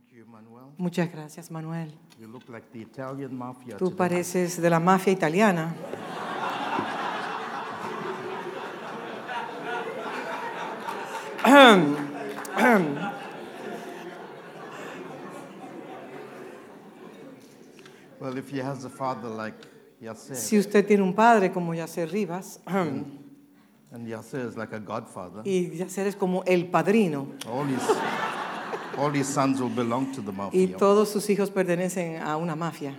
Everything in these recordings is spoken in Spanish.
Thank you, Manuel. Muchas gracias, Manuel. You look like the Italian mafia Tú today. pareces de la mafia italiana. Well, if he has a father like Yasser, Si usted tiene un padre como Yacer Rivas, and Yasser is like a godfather, y Yacer es como el padrino, all his, all his sons will belong to the y mafia. todos sus hijos pertenecen a una mafia.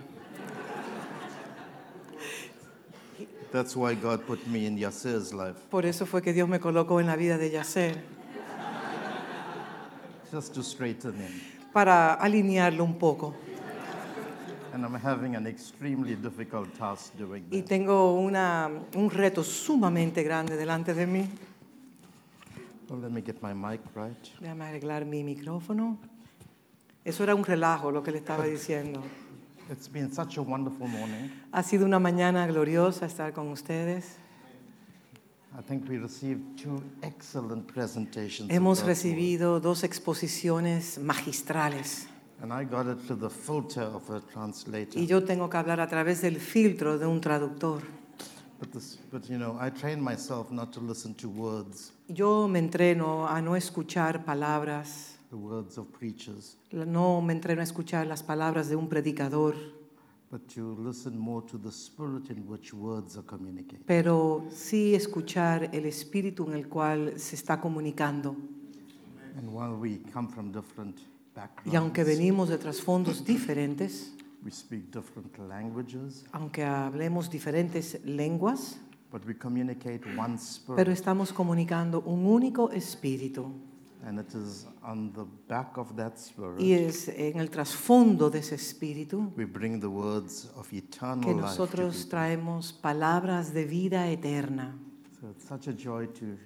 That's why God put me in Yasser's life, Por eso fue que Dios me colocó en la vida de Yacer, just to straighten him. para alinearlo un poco. And I'm having an extremely difficult task doing Y tengo una, un reto sumamente grande delante de mí. Let me get my mic right. Déjame arreglar mi micrófono. Eso era un relajo lo que le estaba diciendo. It's been such a wonderful morning. Ha sido una mañana gloriosa estar con ustedes. I think we received two excellent presentations. Hemos recibido dos exposiciones magistrales. And I got it to the filter of a translator. y yo tengo que hablar a través del filtro de un traductor. But, this, but you know, I trained myself not to listen to words, Yo me entreno a no escuchar palabras, the words of preachers, no me entreno a escuchar las palabras de un predicador, but to listen more to the spirit in which words are communicated. pero sí escuchar el espíritu en el cual se está comunicando. And while we come from different Y aunque backgrounds, venimos de trasfondos diferentes, we speak different languages, aunque hablemos diferentes lenguas, but we communicate one pero spirit. estamos comunicando un único espíritu. And it is on the back of that spirit Y es en el trasfondo de ese espíritu we bring the words of que eternal life. To nosotros traemos palabras de vida eterna. So it's such a joy to,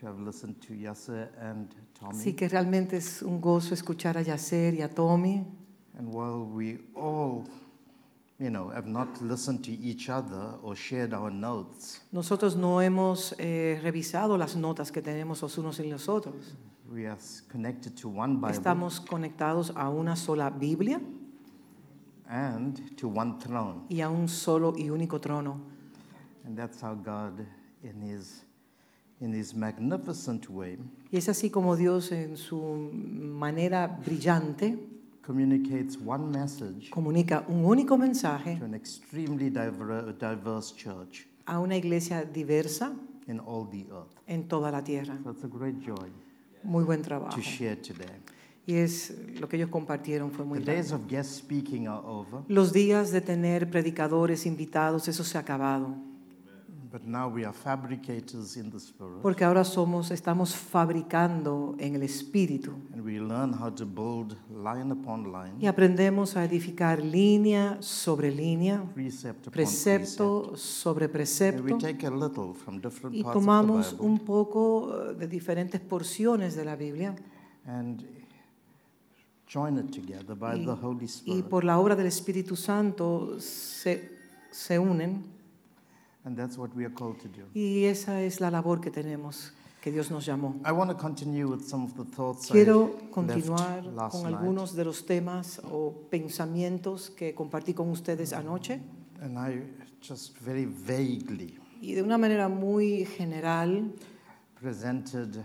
to have listened to Yasser and Tommy. Así que realmente es un gozo escuchar a Yacer y a Tommy. And while we all, you know, have not listened to each other or shared our notes, Nosotros no hemos eh, revisado las notas que tenemos los unos y los otros. we are connected to one Bible Estamos conectados a una sola Biblia and to one throne. y a un solo y único trono. And that's how God, in His, in His magnificent way, Y es así como Dios en su manera brillante communicates one message comunica un único mensaje to an extremely diver- diverse church a una iglesia diversa in all the earth. en toda la tierra. So it's a great joy Muy buen trabajo. to share today. Y es lo que ellos compartieron fue The muy days bueno. of guest speaking are over, Los días de tener predicadores invitados, eso se ha acabado. But now we are fabricators in the Spirit. Porque ahora somos, estamos fabricando en el espíritu And we learn how to build line upon line, y aprendemos a edificar línea sobre línea, precept upon precepto sobre precept. And we precepto take a little from different y parts of tomamos the Bible un poco eh, de diferentes porciones de la Biblia and join it together by y, the Holy y Spirit. por la obra del Espíritu Santo se, se unen And that's what we are called to do. y esa es la labor que tenemos, que Dios nos llamó. I want to continue with some of the thoughts Quiero I continuar left last con night. algunos de los temas o pensamientos que compartí con ustedes anoche And I just very vaguely y de una manera muy general presented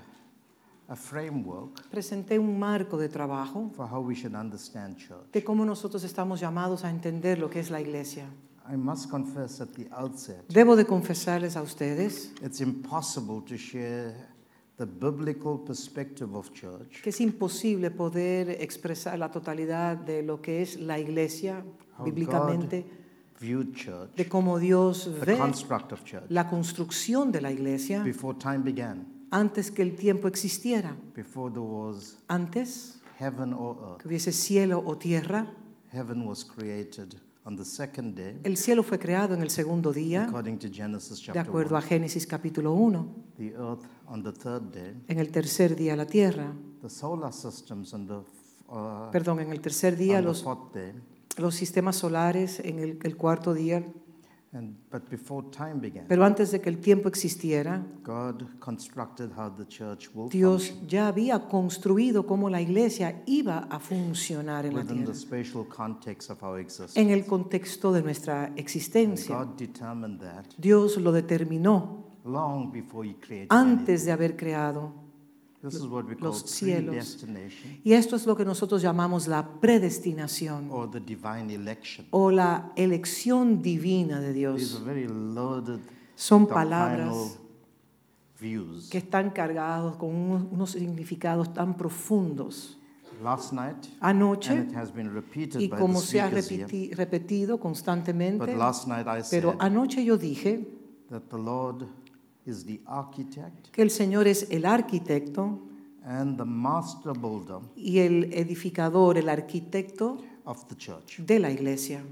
a framework presenté un marco de trabajo for how we should understand church. de cómo nosotros estamos llamados a entender lo que es la iglesia. I must confess at the outset, Debo de confesarles a ustedes it's impossible to share the biblical perspective of church, que es imposible poder expresar la totalidad de lo que es la iglesia How bíblicamente, viewed church, de cómo Dios the ve construct of church, la construcción de la iglesia before time began, antes que el tiempo existiera, before there was antes heaven or earth. que hubiese cielo o tierra. Heaven was created on the second day, El cielo fue creado en el segundo día, according to Genesis de acuerdo a 1. Génesis capítulo 1. The earth on the third day, En el tercer día la tierra, the solar systems on the, uh, perdón, en el tercer día day, los sistemas solares, en el, el cuarto día, And, but before time began, Pero antes de que el tiempo existiera, God constructed how the church will Dios function ya había construido cómo la iglesia iba a funcionar en la within tierra, the spatial context of our existence. en el contexto de nuestra And existencia. God determined that Dios lo determinó long before He created antes de haber creado. Los cielos. Y esto es lo que nosotros llamamos la predestinación or the divine election. o la elección divina de These Dios. are very loaded Son palabras views. que están cargados con unos, significados tan profundos. Last night, Anoche, and it has been repeated y by como the se ha repeti- repetido constantemente, but last night I said pero anoche yo dije that the Lord is the architect que el Señor es el arquitecto and the master builder y el edificador, el arquitecto of the church. de la iglesia.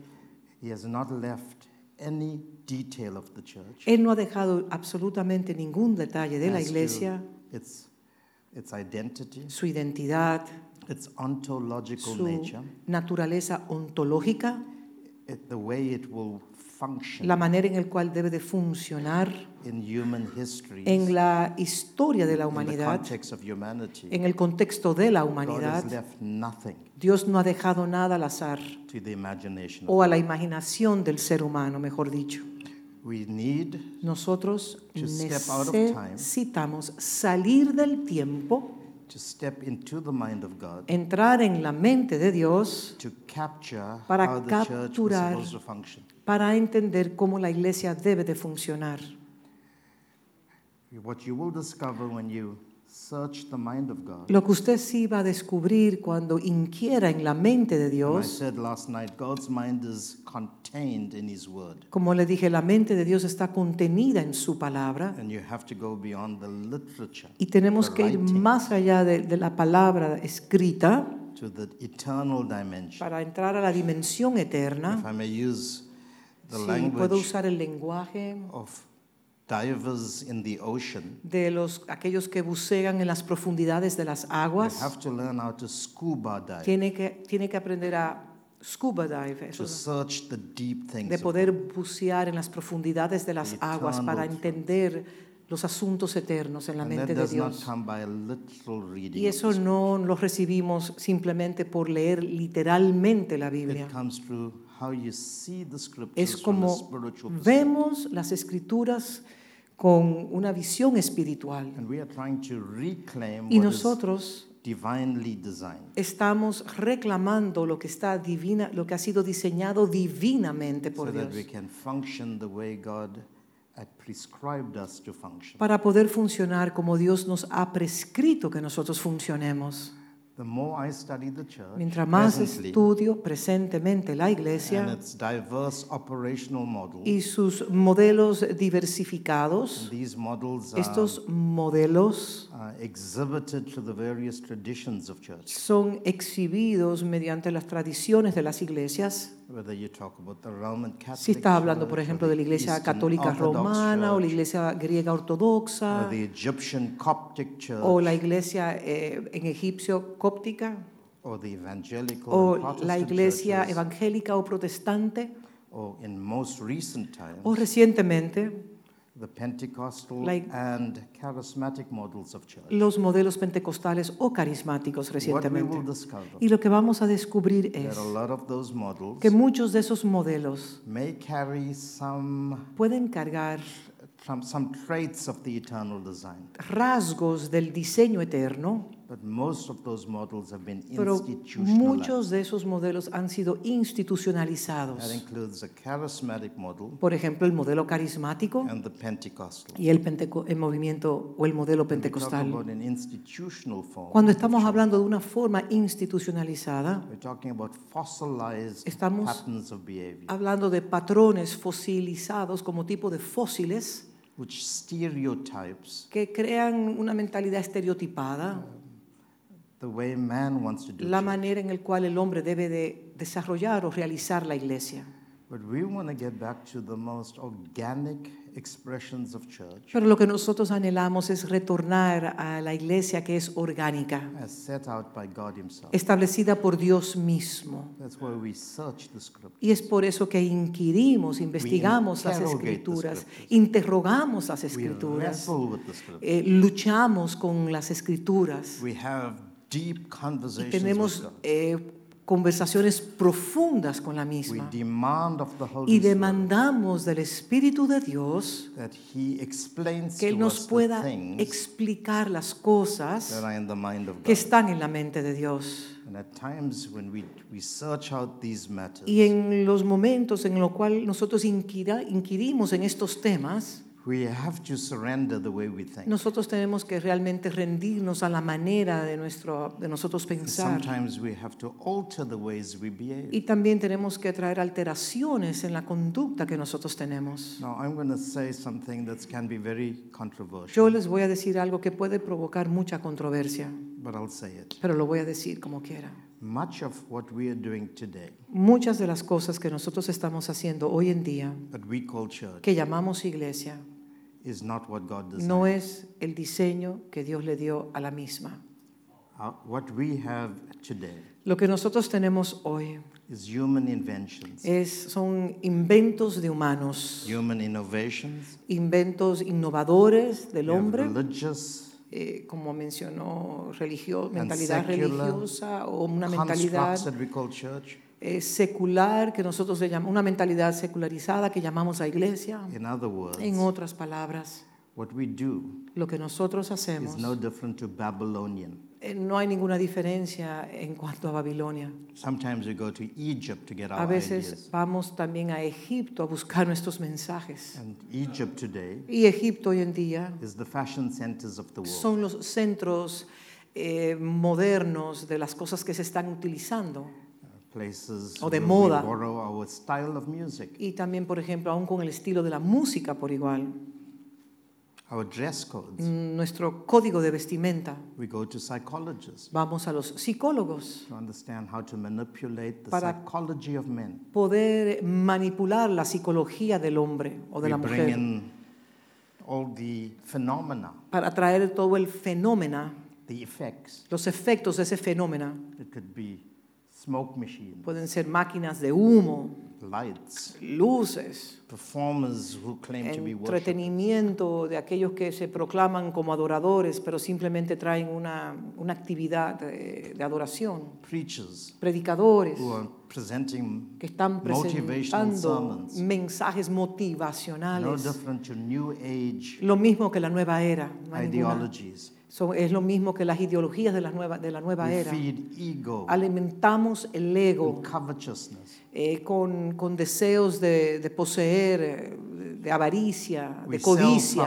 He has not left any detail of the church Él no ha dejado absolutamente ningún detalle de la as to iglesia, its, its identity, su identidad, its ontological su nature, naturaleza ontológica, it, the way it will function la manera en la cual debe de funcionar in human history, en la historia de la in the humanidad, context of humanity. en el contexto de la God humanidad. has left nothing Dios no ha dejado nada al azar to the imagination. o a la imaginación del ser humano, mejor dicho. We need Nosotros necesitamos salir del tiempo, to step into the mind of God entrar en la mente de Dios to capture Para how the church was capturar supposed to function. para entender cómo la iglesia debe de funcionar. What you will discover when you search the mind of God. Lo que usted sí va a descubrir cuando inquiera en la mente de Dios, said last night, God's mind is contained in His Word. como le dije, la mente de Dios está contenida en su palabra And you have to go beyond the literature y tenemos que ir más allá de, de la palabra escrita to the eternal dimension. para entrar a la dimensión eterna. Si puedo usar el lenguaje of divers in the ocean, de los, aquellos que bucean en las profundidades de las aguas, have to learn how to scuba dive, tiene que, tiene que aprender a scuba dive, eso to search the deep things de poder bucear en las profundidades de las aguas para entender los asuntos eternos en la And mente de Dios. Y eso no lo recibimos simplemente por leer literalmente la. Biblia. It comes through how you see the Es como vemos las escrituras con una visión espiritual. And we are trying to reclaim Y nosotros estamos reclamando lo que está divina, lo que ha sido diseñado divinamente por so that Dios para poder funcionar como Dios nos ha prescrito que nosotros funcionemos. The more I study the church Mientras más estudio presentemente la and iglesia its diverse operational models, y sus modelos diversificados, and these models are estos modelos uh, exhibited to the various traditions of church. son exhibidos mediante las tradiciones de las iglesias. Whether you talk about the Roman Catholic Si está hablando, por Church, or ejemplo, de la iglesia Eastern católica Orthodox romana o la Church, iglesia griega ortodoxa or the Egyptian Coptic Church, o la iglesia eh, en egipcio cóptica or the evangelical o and la iglesia churches, evangélica o protestante or in most recent times, o recientemente the Pentecostal Like- and charismatic models of church. los modelos pentecostales o carismáticos recientemente. discover Y lo que vamos a descubrir es que muchos de esos modelos may carry some pueden cargar some traits of the eternal design, rasgos del diseño eterno, but most of those models have been pero muchos de esos modelos han sido That institucionalizados. includes a charismatic model Por ejemplo, el modelo carismático and the Pentecostal. y el, penteco- el movimiento o el modelo pentecostal. Cuando estamos hablando de una forma institucionalizada, we're talking about fossilized Estamos hablando de patrones fosilizados como tipo de fósiles que crean una mentalidad estereotipada, the way man wants to do la manera en la cual el hombre debe de desarrollar o realizar la iglesia. But we want to get back to the most organic expressions of church Pero lo que nosotros anhelamos es retornar a la iglesia que es orgánica, as set out by God Himself. establecida por Dios mismo. That's why we search the scripture. Y es por eso que inquirimos, investigamos las interrogate the escrituras, scriptures. interrogamos las We escrituras, wrestle with the scripture. eh, luchamos con las escrituras We have y conversations tenemos eh, conversaciones profundas con la We misma. demand of the Holy Y Spirit demandamos del Espíritu de Dios that He explains que Él nos pueda explicar las cosas that are in the mind of que God. están en la mente de Dios. And at times when we, we search out these matters, Y en los momentos en los cuales nosotros inquirimos en estos temas, we have to surrender the way we think. nosotros tenemos que realmente rendirnos a la manera de, nuestro, de nosotros pensar. Sometimes we have to alter the ways we behave. Y también tenemos que traer alteraciones en la conducta que nosotros tenemos. Now, I'm going to say something that can be very controversial, Yo les voy a decir algo que puede provocar mucha controversia, but I'll say it. pero lo voy a decir como quiera. Much of what we are doing today, Muchas de las cosas que nosotros estamos haciendo hoy en día, that we call church, que llamamos iglesia, is not what God designed. no es el diseño que Dios le dio a la misma. Uh, what we have today Lo que nosotros tenemos hoy is human inventions, es, son inventos de humanos, human innovations, inventos innovadores del we have hombre, religious eh, como mencionó, religio- mentalidad religiosa o una mentalidad eh, secular que nosotros le llamamos, una mentalidad secularizada que llamamos a iglesia. In other words, En otras palabras, what we do lo que nosotros hacemos is no different to Babylonian. Eh, no hay ninguna diferencia en cuanto a Babilonia. Sometimes we go to Egypt to get A our veces ideas. vamos también a Egipto a buscar nuestros mensajes. And Egypt today Y Egipto hoy en día is the fashion centers of the world. son los centros eh, modernos de las cosas que se están utilizando. Places o de moda. our style of music, Y también, por ejemplo, aún con el estilo de la música por igual. Our dress codes. Nuestro código de vestimenta. We go to psychologists Vamos a los psicólogos. to understand how to manipulate the Para- psychology of men. Poder manipular la psicología del hombre o de We la bring mujer. in all the phenomena, Para traer todo el fenómeno, the effects. los efectos de ese fenómeno. It could be smoke machines, Pueden ser máquinas de humo, lights, luces, performers who claim to be entretenimiento de aquellos que se proclaman como adoradores, pero simplemente traen una, una actividad de, de adoración. preachers Predicadores who are presenting que están motivational presentando sermons. mensajes no motivacionales. different to new age Lo mismo que la nueva era. no ninguna- son- es lo mismo que las ideologías de la nueva, de la nueva era. feed ego Alimentamos el ego eh, con, con deseos de, de poseer, eh, de avaricia, We de codicia.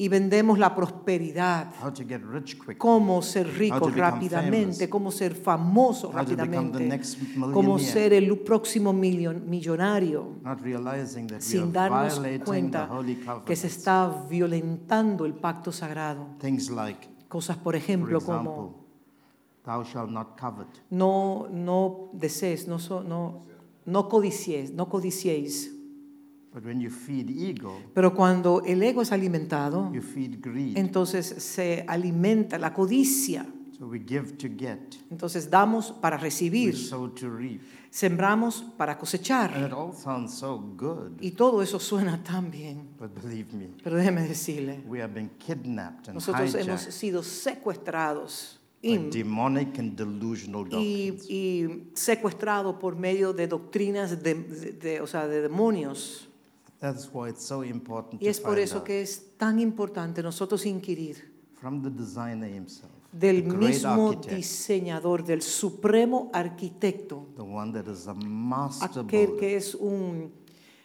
Y vendemos la prosperidad. how to get rich quickly, Cómo ser rico rápidamente, cómo ser famoso rápidamente, cómo ser el próximo millonario. sin darnos cuenta que se está violentando el pacto sagrado. Cosas, por ejemplo, como no, no desees, no, no, no codiciéis, no codiciéis. But when you feed ego, Pero cuando el ego es alimentado, you feed greed. entonces se alimenta la codicia. So we give to get, Entonces damos para we recibir, sow to reap. sembramos para cosechar. And it all sounds so good, Y todo eso suena tan bien. but believe me, Pero déjeme decirle, we have been kidnapped and nosotros hemos hijacked sido secuestrados y demonic and delusional y, doctrines. y secuestrado por medio de doctrinas de, de- de- o sea, de demonios. That's why it's so important Y to es por find eso out que es tan importante nosotros inquirir from the designer himself, del the great mismo architect, diseñador, del supremo arquitecto, the one that is a master aquel builder, que es un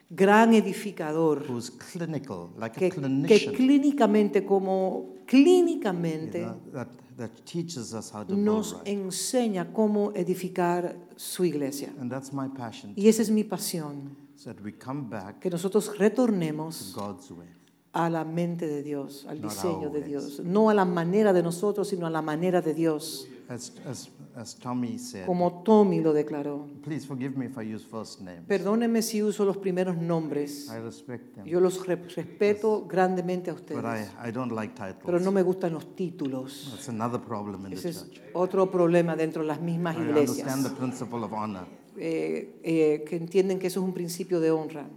gran edificador, who's clinical, like que, a que clinician, clínicamente, como you clínicamente, know, that, that teaches us how to build nos right. enseña cómo edificar su iglesia. And that's my passion, Y esa es mi pasión, so that we come back que nosotros to retornemos God's way. a la mente de Dios, al Not diseño de. Dios, no a la manera de nosotros, sino a la manera de Dios. As, as, as Tommy said, como Tommy lo declaró. please forgive me if I use first names. Perdónenme si uso los primeros nombres. I respect them. Yo los re- respeto grandemente a But I, ustedes, I don't like titles. pero no me gustan los títulos. That's another problem in Ese the es church. otro problema dentro de las mismas iglesias, eh, eh, que entienden que eso es un principio de honra.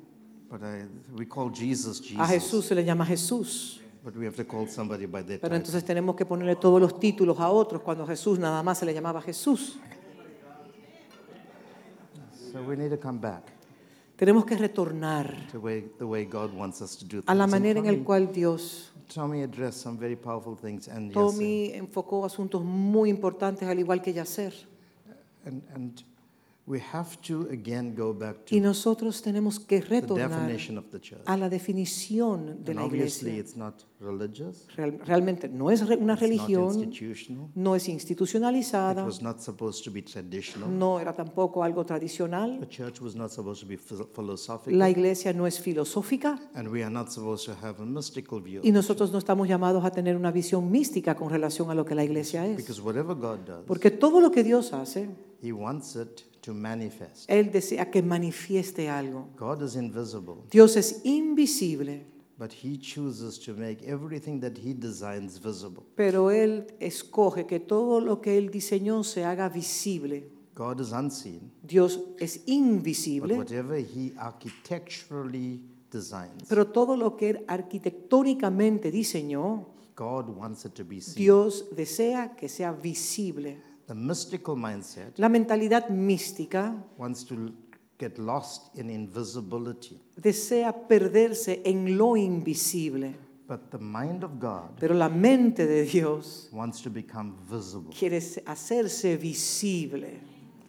but I, we call Jesus A Jesus, Jesús se le llama Jesús, but we have to call somebody by their pero entonces tenemos que ponerle todos los títulos a otros cuando Jesús nada más se le llamaba Jesús. So we need to come back Tenemos que retornar to way, the way God wants us to do things. a la manera en la cual Dios, Tommy addressed some very powerful things, and yes, Tommy enfocó asuntos muy importantes al igual que and, and Y to nosotros tenemos que retornar a la definición de And la obviously, iglesia. it's not religious. Real- realmente no es una religión, no es It institucionalizada, was not supposed to be traditional. no era tampoco algo tradicional. The church was not supposed to be phil- philosophical. La iglesia no es filosófica And we are not supposed to have a mystical view. y nosotros no estamos llamados a tener una visión mística con relación a lo que la iglesia es. Because whatever God does, Porque todo lo que Dios hace, He wants it to manifest. Él desea que manifieste algo. God is invisible, Dios es invisible, but He chooses to make everything that He designs visible. pero Él escoge que todo lo que Él diseñó se haga visible. God is unseen, Dios es but invisible, whatever He architecturally designs, pero todo lo que Él arquitectónicamente diseñó, God wants it to be seen. Dios desea que sea visible. The mystical mindset La mentalidad mística wants to get lost in invisibility, desea perderse en lo invisible, but the mind of God pero la mente de Dios wants to become visible. quiere hacerse visible.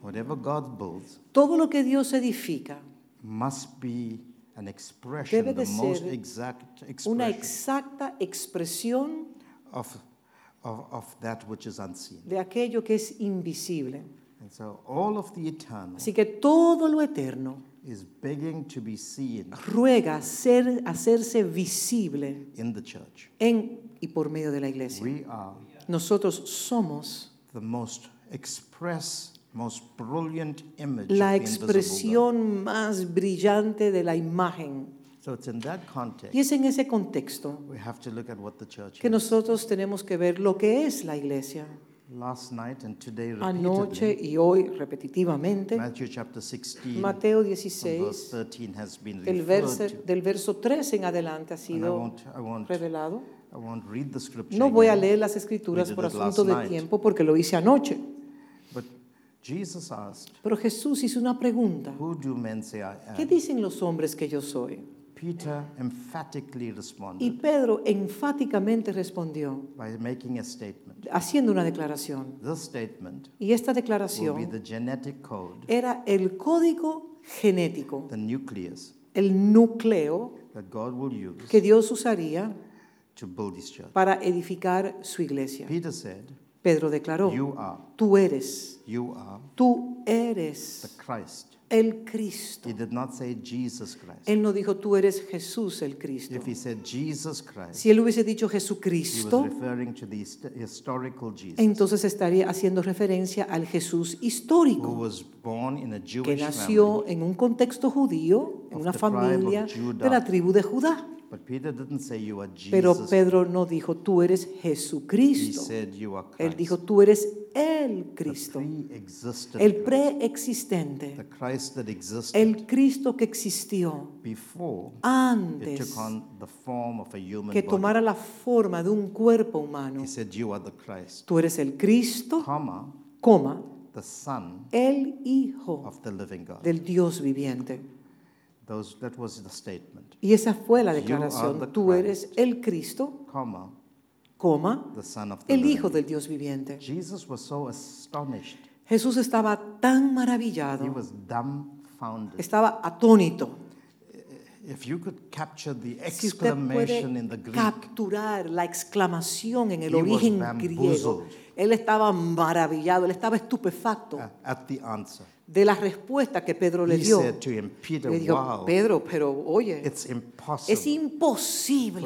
Whatever God builds Todo lo que Dios edifica, must be an expression, Debe de the most ser exact una expression exacta expresión of, of, of that which is unseen. de aquello que es invisible. And so all of the eternal Así que todo lo eterno is begging to be seen ruega ser, hacerse visible in the church. en y por medio de la iglesia. We are Nosotros somos the most express, most brilliant image la of the invisible expresión más brillante de la imagen. So it's in that context Y es en ese contexto we have to look at what the church que is. nosotros tenemos que ver lo que es la iglesia. Last night and today Anoche y hoy repetitivamente, Matthew chapter 16, Mateo from verse 16, 13 has been el referred verse, to. del verso 13 en adelante ha I sido won't, I won't, revelado. I won't read the scripture. No voy a leer las escrituras por asunto de tiempo porque lo hice anoche. But Jesus asked, Pero Jesús hizo una pregunta. Who do men say I ¿Qué am? dicen los hombres que yo soy? Peter emphatically Y responded Pedro enfáticamente respondió, by making a statement. haciendo una declaración. This statement Y esta will be declaración the genetic code, era el código genético, the nucleus el núcleo that God will use que Dios usaría to build his church. para edificar su iglesia. Peter said, Pedro declaró, You are, tú eres, you are tú the eres Christ. El Cristo. He did not say Jesus Christ. Él no dijo, tú eres Jesús el Cristo. If he said Jesus Christ, Si él hubiese dicho he was Jesucristo, referring to the hist- historical Jesus entonces estaría haciendo referencia al Jesús who histórico, was born in a que Jewish nació family. en un contexto judío, en una familia de la tribu de Judá. But Peter didn't say you are Pero Jesus. Pedro no dijo, tú eres Jesucristo. Él dijo, tú eres el Cristo, el preexistente, el Cristo que existió antes que tomara la forma de un cuerpo humano. He said you are the Christ, Tú eres el Cristo, coma, el Hijo del Dios viviente. Y esa fue la declaración. Tú eres el Cristo, coma, the Son of the el Hijo del Dios viviente. Jesus was so astonished. Jesús estaba tan He maravillado, was dumbfounded. estaba atónito. If you could capture the Si usted puede capturar la exclamación en el origen griego, él estaba maravillado, él estaba estupefacto uh, de la respuesta que Pedro le dio. him, Peter, Le dijo, wow, Pedro, pero oye, it's es imposible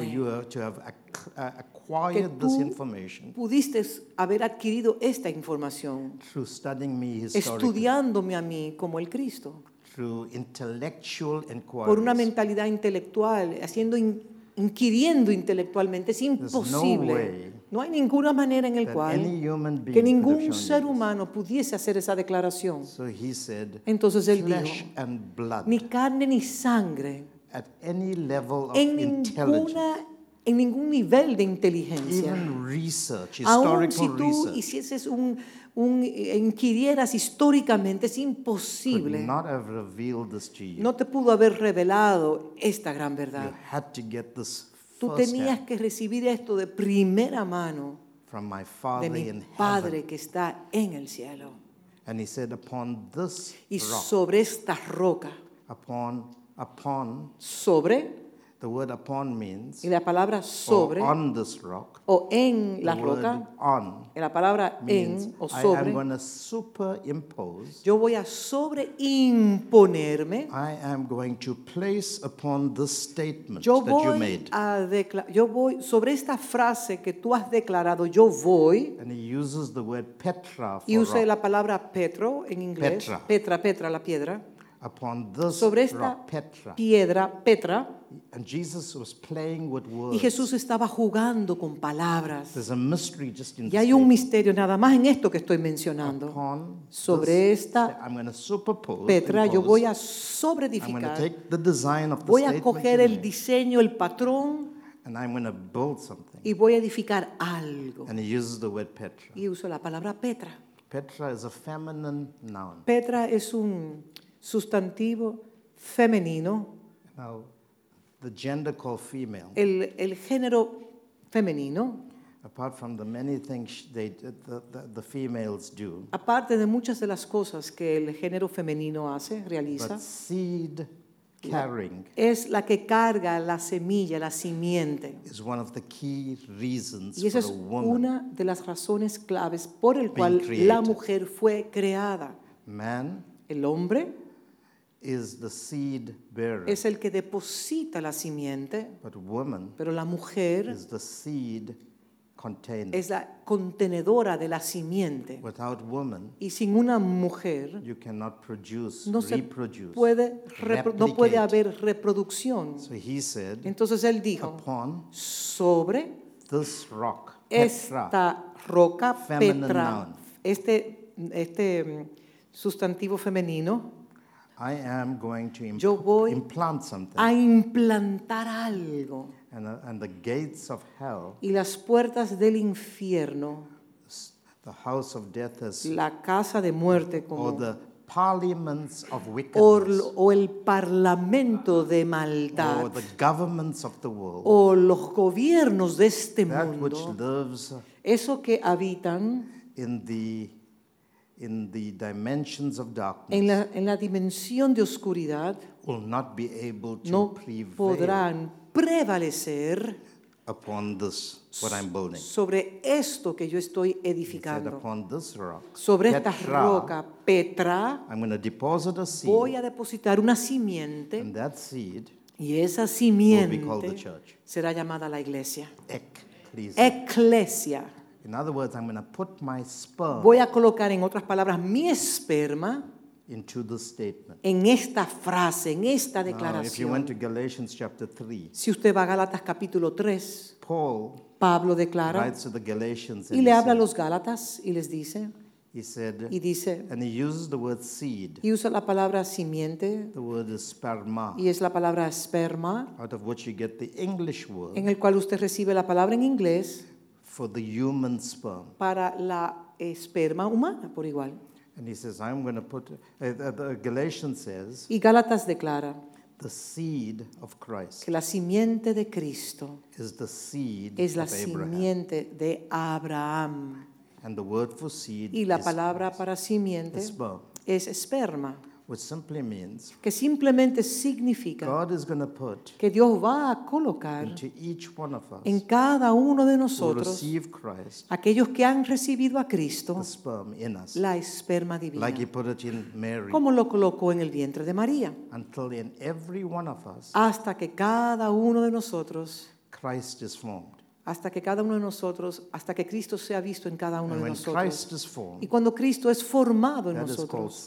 ac- uh, acquired tú- Pudiste haber adquirido esta información estudiándome a mí como el Cristo, por una mentalidad intelectual, haciendo in- inquiriendo intelectualmente. Es imposible. No hay ninguna manera en that cual que ningún ser you humano pudiese hacer esa declaración. So he said, Entonces él dijo, and blood ni carne ni sangre, at any level of en, intelligence, ninguna, en ningún nivel de inteligencia. even research, historical si tú research, hicieses un, un inquirieras históricamente, es could imposible. not have revealed this to you. No te pudo haber revelado esta gran You verdad. had to get this Tú tenías que recibir esto de primera mano from my de mi in heaven. Padre que está en el cielo. And he said, upon this Y rock, sobre esta roca, upon, upon, sobre, the word upon means, y la palabra or sobre on this rock, o en la roca, on la palabra means en o I am sobre, going to superimpose, yo voy a sobreimponerme I am going to place upon this statement Yo that you voy made. a yo voy sobre esta frase que tú has declarado, yo voy, And he uses the word Petra for y usa rock. la palabra Petro en inglés, Petra. Petra, Petra, la piedra, upon this sobre esta rock, Petra. piedra, Petra, And Jesus was playing with words. y Jesús estaba jugando con palabras. There's a mystery just in Y hay un misterio nada más en esto que estoy mencionando. Upon Sobre this esta sta- I'm going to superpose, Petra, yo impose. voy a I'm going to sobreedificar, take the design of the voy a coger el diseño, el patrón, and I'm going to build something. y voy a edificar algo. And he uses the word Petra. Y uso la palabra Petra. Petra is a feminine noun. Petra es un sustantivo femenino. Now, the gender called female, El, el género femenino, apart from the many things they, the, the, the females do, aparte de muchas de las cosas que el género femenino hace, realiza, but seed carrying es la que carga la semilla, la simiente. is one of the key reasons Y esa for es una de las razones claves por el cual created. la mujer fue creada. Man El hombre is the seed bearer, es el que deposita la simiente, but woman pero la mujer is the seed container. es la contenedora de la simiente. Without woman, Y sin una mujer you cannot produce, no se reproduce. puede, repro- no puede replicate. haber reproducción. So he said, Entonces él dijo, upon sobre this rock, Petra, esta roca Feminine Petra, noun. este, este mm, sustantivo femenino, I am going to imp- Yo voy implant something. a implantar algo. and, uh, and the gates of hell, Y las puertas del infierno, the house of death is, la casa de muerte or como, the parliaments of o, wickedness, o el parlamento de maldad, or the governments of the world, o los gobiernos de este that which mundo, lives eso que habitan in the in the dimensions of darkness en la, en la dimensión de oscuridad, will not be able to no prevail podrán prevalecer upon this what I'm building. sobre esto que yo estoy said, edificando. upon this rock, Sobre esta roca, Petra, I'm going to deposit a seed, voy a depositar una simiente and that seed y esa will be called the simiente church. será llamada la iglesia. Ecclesia. Eclesia. In other words, I'm going to put my sperm Voy a colocar en otras palabras mi esperma into this statement. en esta frase, en esta Now, if you went declaración. to Galatians chapter 3, Si usted va a Gálatas capítulo 3, Paul Pablo declara writes to the Galatians y and le he, habla a said, los Gálatas y les dice, he said, y dice, and he uses the word seed. y usa la palabra simiente The word is sperma, y es la palabra esperma, out of which you get the English word en el cual usted recibe la palabra en inglés for the human sperm. para la esperma humana por igual. And he says, I'm going to put, uh, the, the Galatians says, Y Gálatas declara the seed of Christ que la simiente de Cristo is the seed es la of Abraham. simiente de Abraham. And the word for seed Y la is palabra para simiente sperm, es esperma, which simply means que simplemente significa God is going to put que Dios va a colocar into each one of us en cada uno de nosotros, receive Christ aquellos que han recibido a Cristo, the sperm in us, la esperma divina, like He put it in Mary, como lo colocó en el vientre de María, until in every one of us hasta que cada uno de nosotros Christ is formed. Hasta que cada uno de nosotros, hasta que Cristo sea visto en cada uno And de nosotros. Formed, Y cuando Cristo es formado en nosotros,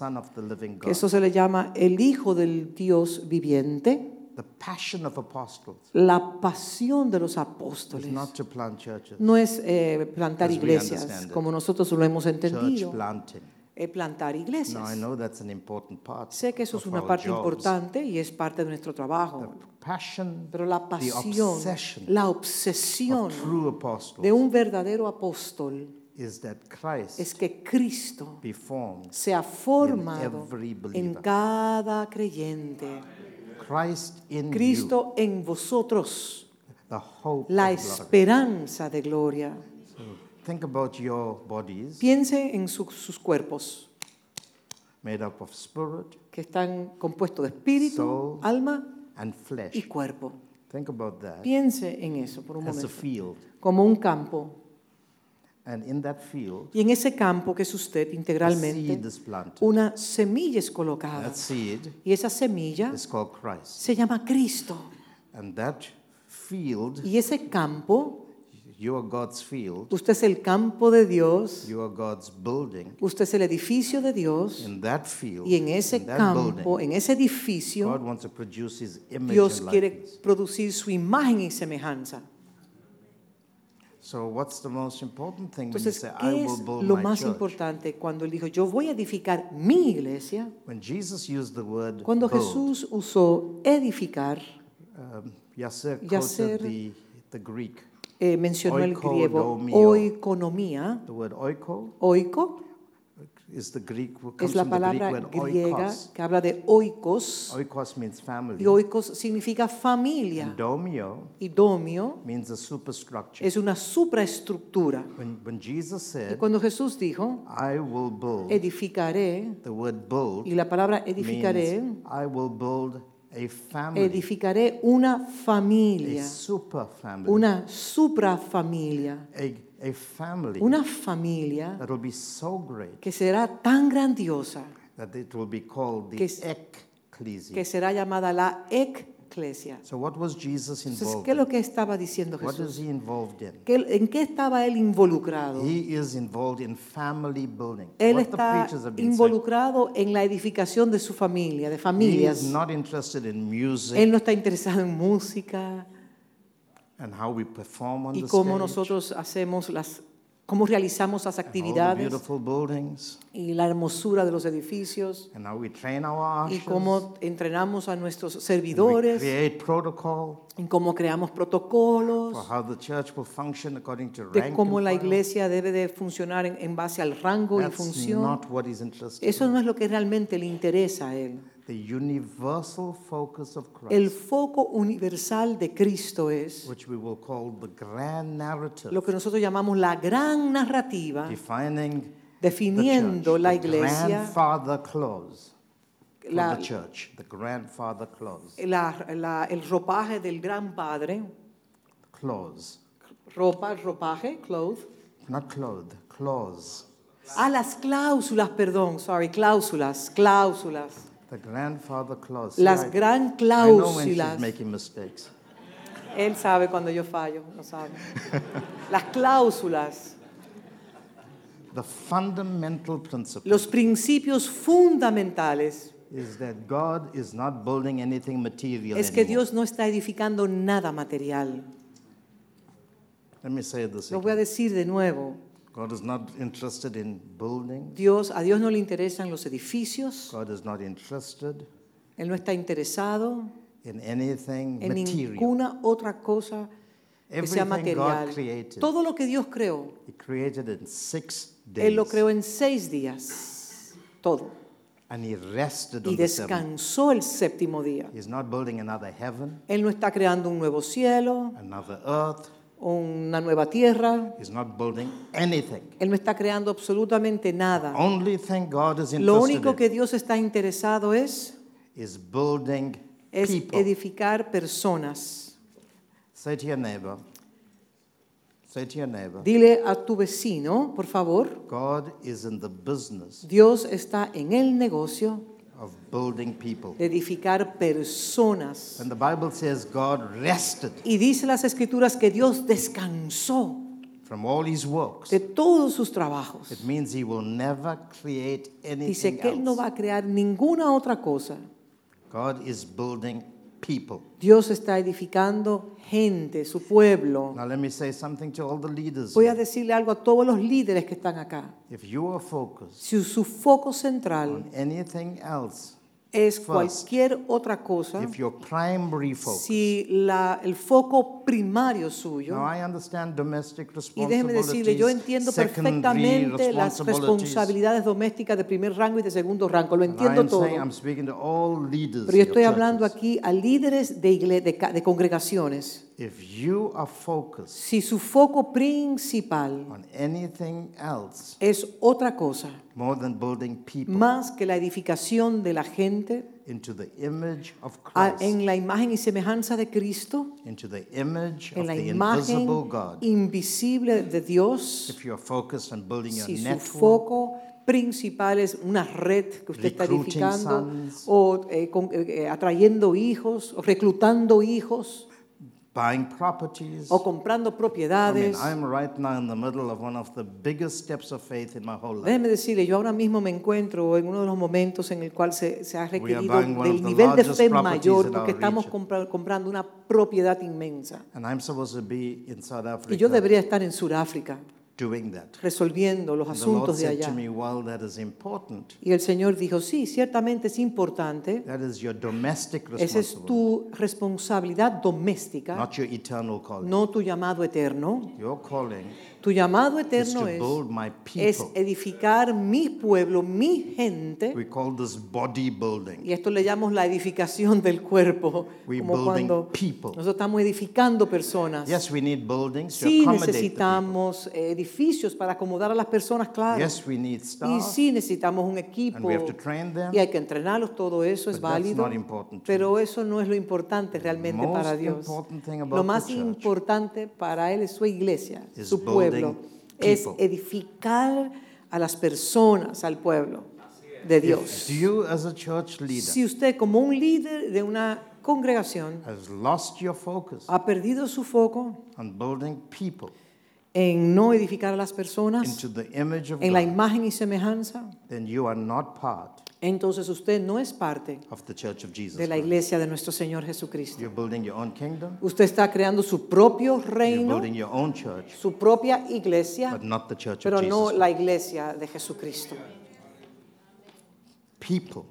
que eso se le llama el Hijo del Dios viviente, The passion of apostles la pasión de los apóstoles. not to plant churches, No es eh, plantar iglesias como nosotros lo hemos entendido, es plantar Now, I iglesias. know that's an important part Sé que eso es una parte jobs. importante y es parte de nuestro trabajo, passion pero la pasión, la obsesión de un verdadero apóstol is that Christ es que Cristo be formed, sea formado en cada creyente. Christ in Cristo en vosotros, you, the hope la esperanza de gloria. Think about your bodies Piense en su- sus cuerpos, made up of spirit que están compuestos de espíritu, Soul. alma and y flesh. cuerpo. Think about that Piense en eso por un as a momento, field. como un campo. And in that field, Y en ese campo que es usted a seed integralmente, is planted. una semilla es colocada. That seed Y esa semilla is called Christ. se llama Cristo. And that field, Y ese campo, you are God's field, usted es el campo de Dios, you are God's building. usted es el edificio de Dios. In that field, Y en ese in that campo, building, en ese edificio, God wants to produce His image Dios and quiere producir su imagen y semejanza. So, what's the most important thing when you Entonces, say, I ¿qué will build lo my más church? importante cuando él dijo, yo voy a edificar mi iglesia? When Jesus used the word Cuando build, Jesús usó edificar, um, Yasser Yasser- quoted the, the Greek. Eh, mencionó el griego oikonomía. The word oiko is the Greek, es la from the Greek palabra word griega oikos. que habla de oikos. Oikos means family. Y oikos significa familia. And domio Y domio means a superstructure. es una supraestructura. When, when Jesus Y said, cuando Jesús dijo, I will build, edificaré, the word build y la palabra edificaré, means I will build a family, edificaré una a familia, super family, una suprafamilia, a, a family una familia that will be so great que será tan grandiosa that it will be called the Que que será llamada la eclesia. So what was Jesus Entonces, involved ¿qué es in? lo que estaba diciendo What is Jesús? he involved in? ¿Qué- ¿En qué estaba él involucrado? He is involved in family building. Él what the está have been saying. involucrado en la edificación de su familia, de He familias. is not interested in music Él no está interesado en música and how we perform on y the cómo stage, nosotros hacemos las, cómo realizamos las actividades y la hermosura de los edificios y cómo entrenamos a nuestros servidores y cómo creamos protocolos de cómo la iglesia debe de funcionar en, en base al rango y función. Eso no es lo que realmente le interesa a él. The universal focus of Christ, El foco universal de Cristo es which we will call the grand narrative, lo que nosotros llamamos la gran narrativa, defining definiendo the, la the iglesia, grandfather clause for la- the church, the grandfather clause, la- la- el ropaje del gran padre, ropa, ropaje, cloth. not clothed, clause. Ah, las cláusulas, perdón, sorry, cláusulas, cláusulas. The grandfather clause. Las gran I know when she's cláusulas. making mistakes. Él sabe cuando yo fallo, lo sabe. Las cláusulas, The fundamental principle los principios fundamentales is that God is not building anything material es que anymore. Dios no está edificando nada material. Let me say this Lo voy a decir de nuevo. God is not interested in building. Dios, a Dios no le interesan los edificios, God is not interested Él no está interesado in anything en material. ninguna otra cosa que sea Everything God material. created, Todo lo que Dios creó, He created in six days. Él lo creó en seis días. Todo. And He rested Y on the seventh. descansó el séptimo día. He's not building another heaven, Él no está creando un nuevo cielo, another earth. Una nueva tierra. He's not building anything. Él no está creando absolutamente nada. Only thing God is Lo único que Dios está interesado es, is building es people. edificar personas. Say to your neighbor, say to your neighbor, Dile a tu vecino, por favor, God is in the business Dios está en el negocio of building people. de edificar personas. When the Bible says God rested Y dice las escrituras que Dios descansó from all his works, de todos sus trabajos. it means he will never create anything Dice que Él no else. va a crear ninguna otra cosa. God is building people. Dios está edificando gente, su pueblo. Now let me say something to all the leaders. Voy a decirle algo a todos los líderes que están acá. If you are focused Si su foco central on anything else, es cualquier otra cosa, if your primary focus, si la- el foco primario suyo, now I understand domestic y déjeme decirle, yo entiendo perfectamente las responsabilidades domésticas de primer rango y de segundo rango, lo entiendo todo. saying Pero yo estoy hablando churches. aquí a líderes de, igle- de de congregaciones. If you are focused Si su foco principal on anything else es otra cosa, more than building people más que la edificación de la gente into the image of a- Christ, en la imagen y semejanza de Cristo, into the image en of la the imagen invisible God, invisible de Dios, if you're focused on building your si su network, foco principal es una red que usted está Recruiting edificando sons. o eh, con- eh, eh, atrayendo hijos o reclutando hijos buying properties. o comprando I mean, propiedades. I'm right now in the middle of one of the biggest steps of faith in my whole life. Déjeme decirle, yo ahora mismo me encuentro en uno de los momentos en el cual se, se ha requerido del nivel de fe mayor porque estamos compra- comprando una propiedad inmensa. And I'm supposed to be in South Africa Y yo debería estar en Sudáfrica doing that. resolviendo los And the Lord asuntos de said to allá. me, well, that is important. Y el Señor dijo, sí, ciertamente es importante. That is your domestic Esa es responsibility, tu responsabilidad doméstica, not your eternal calling. no tu llamado eterno. Your calling Tu llamado eterno es, es people. edificar mi pueblo, mi gente. We call this body building. Y esto le llamamos la edificación del cuerpo, We como cuando people. nosotros estamos edificando personas. Yes, we need buildings to Sí accommodate the people. necesitamos eh, edificios para acomodar a las personas, claro. Yes, we need y staff, sí necesitamos un and equipo we have to train them. y hay que entrenarlos, todo eso es But that's válido. not important to Pero eso no es lo importante realmente most para Dios. important thing about Lo más the importante para Él es su iglesia, su building pueblo. Es edificar a las personas, al pueblo de Dios. If you, as a church leader, Si usted como un líder de una congregación has lost your focus ha perdido su foco on building people en no edificar a las personas, into the image of en la God, imagen y semejanza, then you are not part entonces usted no es parte of the church of Jesus. de la Christ. iglesia de nuestro Señor Jesucristo. You're building your own kingdom, Usted está creando su propio you're reino, building your own church, su propia iglesia, but not the church pero of no Jesus. la iglesia de Jesucristo. People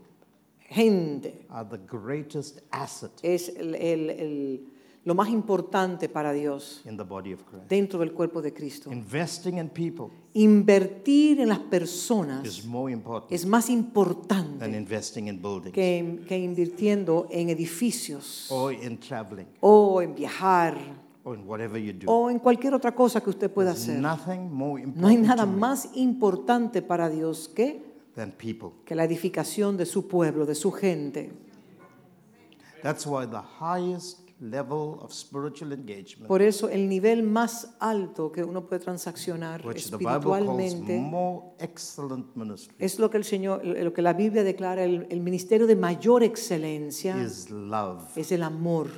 Gente are the greatest asset es el- el- el- lo más importante para Dios in the body of Christ. dentro del cuerpo de Cristo. Investing in people Invertir en las personas is more important es más than importante investing in buildings que, que invirtiendo en edificios or in traveling o en viajar or in whatever you do. o en cualquier otra cosa que usted pueda There's hacer. nothing more No hay nada to me más importante para Dios que, than people. que la edificación de su pueblo, de su gente. That's why the highest level of spiritual engagement, Por eso el nivel más alto que uno puede transaccionar which the Bible calls espiritualmente more excellent ministry, es lo que el Señor, lo que la Biblia declara el, el ministerio de mayor excelencia is love. es el amor.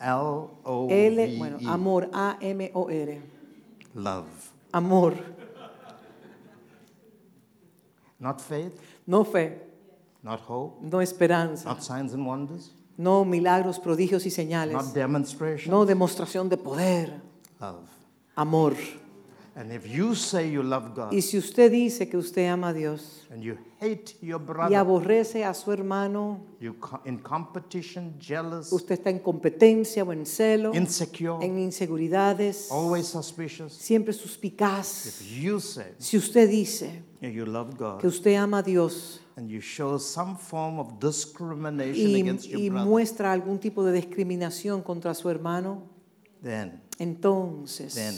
L-O-V-E. L, bueno, amor, A M O R. Love. Amor, Not faith, no fe, not hope, no esperanza, not signs and wonders, no milagros, prodigios y not señales, demonstration. no demostración de poder, Love. amor. And if you say you love God Y si usted dice que usted ama a Dios and you hate your y brother, aborrece a su hermano, you in competition, jealous, usted está en competencia o en celo, insecure, en inseguridades, always suspicious. siempre suspicaz. If you say Si usted dice you love God que usted ama a Dios and you show some form of discrimination y, against your y brother, muestra algún tipo de discriminación contra su hermano, then entonces, Then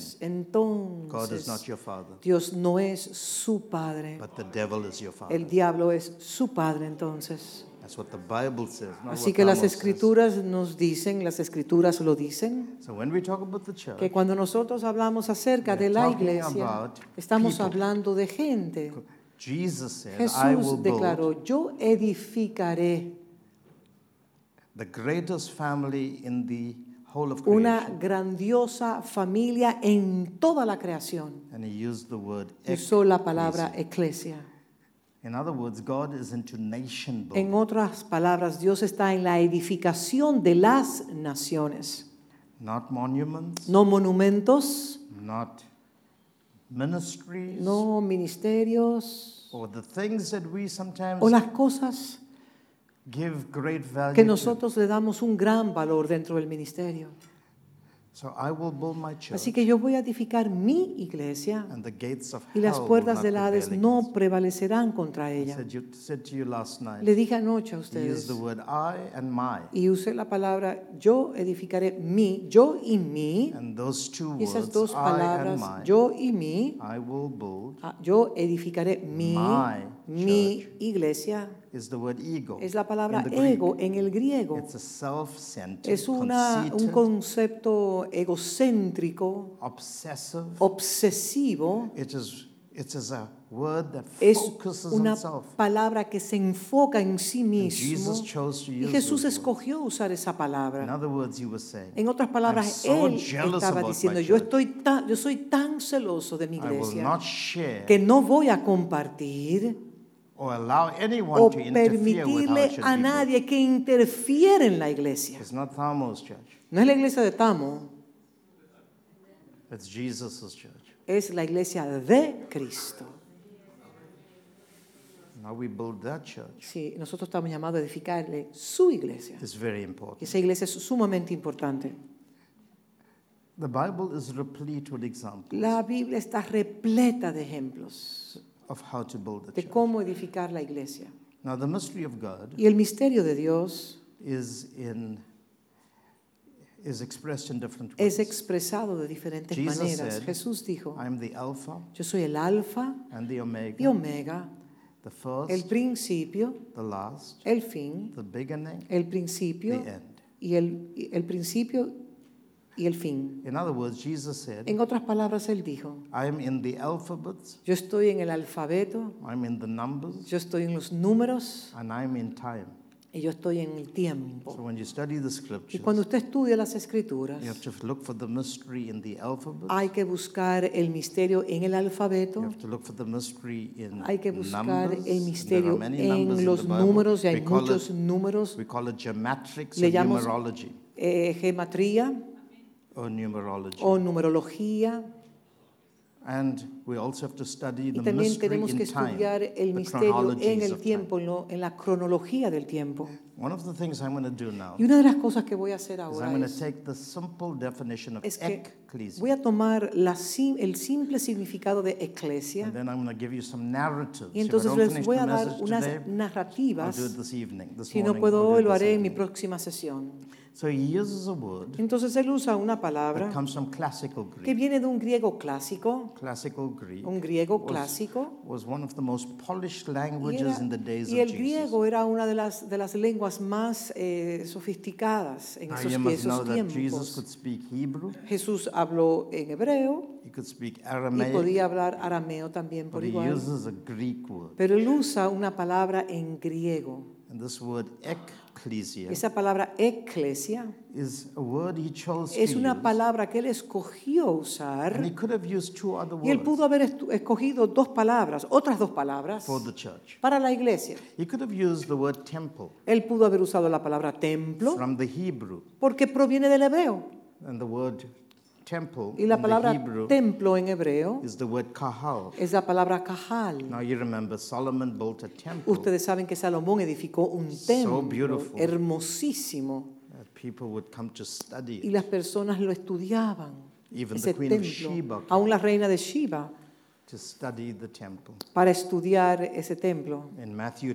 God is entonces, not your father, Dios no es su padre, but the devil is your father. el diablo es su padre entonces. That's what the Bible says. Not Así what que las says. escrituras nos dicen, las escrituras lo dicen, So when we talk about the church, que cuando nosotros hablamos acerca de la iglesia, estamos people. hablando de gente, Jesus said, I will Jesús build declaró, yo edificaré the greatest family in the whole of una creation. grandiosa familia en toda la creación. And he used the word Usó la palabra ecclesia. eclesia. In other words, God is into nation En building, otras palabras, Dios está en la edificación de las naciones, not monuments, no monumentos, not ministries, no ministerios or the things that we sometimes o las cosas give great value que nosotros le damos un gran valor dentro del ministerio. Así que yo voy a edificar mi iglesia and the gates of y las puertas del Hades no prevalecerán contra ella. Le dije anoche a ustedes the word I and my, y usé la palabra yo edificaré mi, yo y mi, and those two y esas words, dos palabras, yo y mi, ah, yo edificaré mi, mi iglesia, is the word ego. es la palabra ego en el griego. It's a self-centered, Es una, un concepto egocéntrico, obsessive. obsesivo, It is, it is a word that es focuses una on self. palabra que se enfoca en sí mismo. Jesus chose to Y Jesús escogió usar esa In palabra. other words, he was saying, En otras palabras, él estaba diciendo, yo, estoy tan, yo soy tan celoso de mi I will iglesia not share que no voy a compartir or allow anyone o to with how permitirle should a nadie que interfiera en la iglesia. It's not. No es la iglesia de Tamo, It's Jesus' church. es la iglesia de Cristo. Now we build that church. Sí, nosotros estamos llamados a edificarle su iglesia. It's very important. Esa iglesia es sumamente importante. The Bible is replete with examples La Biblia está repleta de ejemplos of how to build the de church. cómo edificar la iglesia. Now the mystery of God Y el misterio de Dios is in is expressed in different es ways. expresado de diferentes Jesus maneras. said, Jesús dijo, I am the Alpha yo soy el alfa and the y Omega, omega, the first, el principio, the last, el fin, the beginning, el the principio end. y el, el principio y el fin. In other words, Jesus said, En otras palabras, él dijo, I am in the alphabet, yo estoy en el alfabeto, I'm in the numbers, yo estoy en los números and I'm in time. y yo estoy en el So tiempo. when you study the Y scriptures, cuando usted estudia las escrituras, you have to look for the mystery in the alphabet. hay que buscar el misterio en el You alfabeto, have to look for the mystery in hay que buscar numbers. el There are misterio many numbers en in los the Bible. números y hay We call muchos it- números, We call it Le numerology. eh, gematría Or numerology. o numerología. And we also have to study Y the también mystery tenemos in que time, estudiar el the misterio en el of tiempo, en, lo- en la cronología del tiempo. time. One of the things I'm going to do now Y una de las cosas que voy a hacer is I'm ahora going to es, take the simple definition of es que ecclesia, voy a tomar la sim- el simple significado de eclesia and then I'm going to give you some narratives. y If I entonces don't les finish voy the a dar message unas today, I'll do narrativas. it this evening, this Si no morning, puedo I'll do hoy, it lo this haré en mi evening. próxima sesión. So he uses a word Entonces él usa una that palabra comes from classical que Greek. viene de un griego clásico, Classical Greek un griego clásico. was one of the most polished Y, languages era- in the days y of el Jesus. griego era una de las, de las lenguas más eh, sofisticadas en Now esos, you must know esos that Jesus tiempos. could speak Hebrew, Jesús habló en hebreo he could speak y Aramaic, podía hablar arameo también but por he igual. uses a Greek word. Pero él usa una palabra en griego. And this word ecclesia Esa palabra eclesia is a word he chose es una use. palabra que él escogió And usar could have used two other y él words pudo haber estu- escogido dos palabras, otras dos palabras for the church. para la iglesia. He could have used the word temple Él pudo haber usado la palabra templo from the Hebrew. porque proviene del hebreo And the word temple y la in the palabra Hebrew templo en hebreo is the word kahal. es la palabra cajal. Now you remember Solomon built a temple Ustedes saben que Salomón edificó un templo beautiful. hermosísimo that people would come to study y it. las personas lo estudiaban. Even Ese the queen of templo, Sheba came aún la reina de Shiva, to study the temple. para estudiar ese templo. In Matthew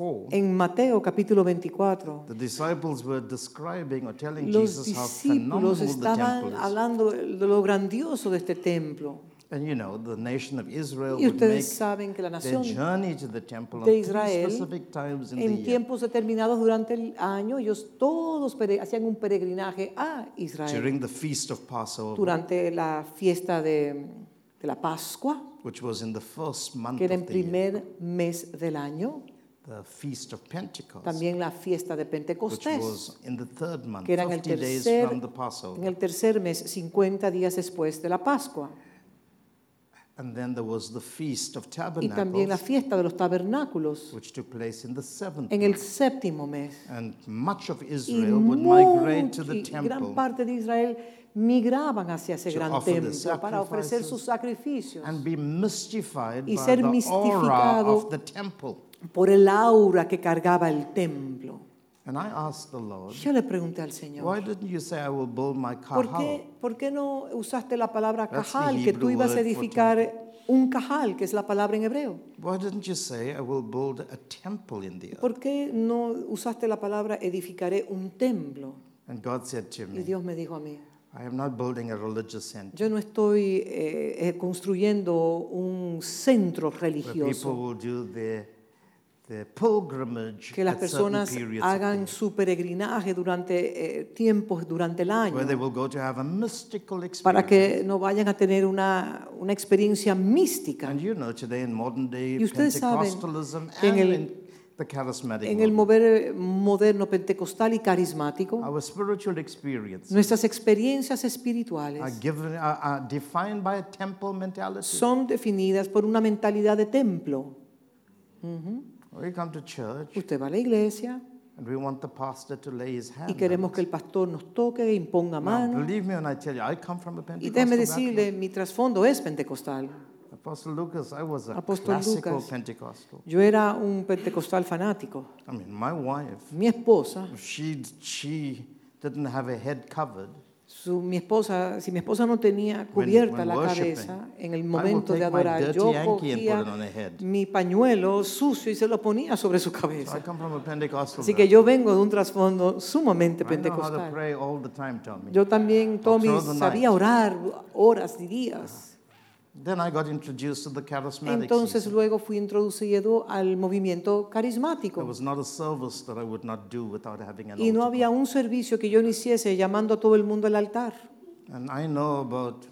24, En Mateo capítulo 24, the disciples were describing or telling los Jesus how phenomenal discípulos the estaban temple is. hablando de lo grandioso de este templo. And you know, the nation of Israel Y would make ustedes saben que la their nación journey to the temple on de three Israel, specific times in the en year. tiempos determinados durante el año, ellos todos pere- hacían un peregrinaje a Israel. During the feast of Passover Durante la fiesta de, de la Pascua which was in the first month que era en of the year, primer mes del año, the feast of Pentecost, también la fiesta de which Pentecostés, was in the third month, que era en el 50 days tercer, from the en Passover. el tercer mes, 50 días después de la Pascua. And then there was the feast of Y también la tabernacles, fiesta de los tabernáculos which took place in the seventh en el month. séptimo mes. And much of Y, Israel would migrate to the y gran temple parte de Israel migraban hacia ese gran the templo para ofrecer sus sacrificios and be mystified Y by ser the aura mistificado. of the temple. Por el aura que cargaba el templo. And I asked the Lord, Yo le pregunté al Señor, why didn't you say I will build my ¿por kahal? qué, por qué no usaste la palabra That's the cajal, que tú ibas a for edificar un cajal, que es la palabra en hebreo? Why didn't you say I will build a temple in the earth? ¿Por qué no usaste la palabra edificaré un templo? And God said to Y me, Dios me dijo a mí, I am not building a religious center yo no estoy eh, eh, construyendo un centro where people religioso, will do their, que las personas hagan su peregrinaje durante eh, tiempos durante el año. where they will go to have a mystical para experience. que no vayan a tener una, una experiencia mística. And you know, today in modern day Y ustedes saben Pentecostalism que en el- in the charismatic En el mover moderno pentecostal y carismático, our spiritual experience nuestras experiencias are espirituales given are, are defined by a temple mentality. son definidas por una mentalidad de templo. We come to church Usted va a la iglesia and we want the pastor to lay his hand. y queremos que el pastor nos toque e imponga Now, mano. believe me when I tell you, I come from a Y Pentecostal déjeme background. decirle, mi trasfondo es pentecostal. Apostle Lucas, I was a Apóstol classical Lucas. Pentecostal. Yo era un pentecostal fanático. I mean, my wife, Mi esposa, she she didn't have a head covered. Su- mi esposa, si mi esposa no tenía cubierta when la worshiping, cabeza en el momento de adorar, yo cogía mi pañuelo sucio y se lo ponía sobre su So cabeza. Pentecostal. Así que yo vengo de un trasfondo sumamente. I pentecostal. time. Yo también, Tommy, sabía orar horas y días. Then I got introduced to the charismatic. Entonces season. luego fui introducido al movimiento There carismático. was not a service that I would not do without having an Y no altar había un servicio que yo no hiciese llamando a todo el mundo al altar. call. And I know about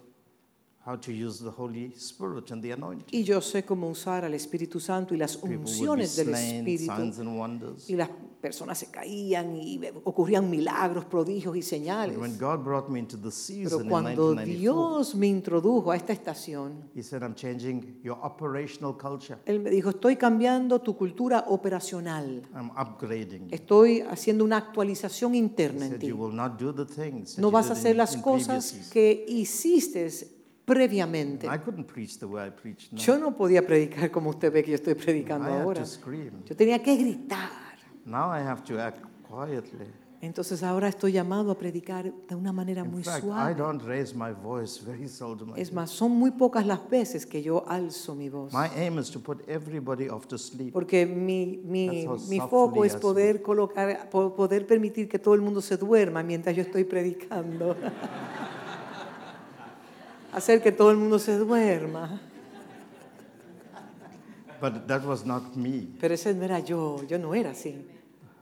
how to use the Holy Spirit and the anointing. Y yo sé cómo usar al Espíritu Santo y las People would be unciones del slain, Espíritu. signs and wonders. Y las personas se caían y ocurrían milagros, prodigios y señales. When God brought me into the Pero season in cuando 1994, Dios me introdujo a esta estación, He said, I'm changing your operational culture. Él me dijo, estoy cambiando tu cultura operacional. I'm upgrading. Estoy haciendo una actualización He interna en said, ti. You will not do the things that No you vas a hacer in- las in cosas que hiciste previamente. I couldn't preach the way I preach now. Yo no podía predicar como usted ve que yo estoy predicando I had ahora. to scream. Yo tenía que gritar. Now I have to act quietly. Entonces ahora estoy llamado a predicar de una manera In muy fact, I suave. don't raise my voice very seldom. I Es más, son muy pocas las veces que yo alzo mi voz. My aim is to put everybody off to sleep. Porque mi, mi, That's how mi softly foco I es poder colocar, po- poder permitir que todo el mundo se duerma mientras yo estoy predicando. Hacer que todo el mundo se duerma. But that was not me. Pero ese no era yo, yo no era así.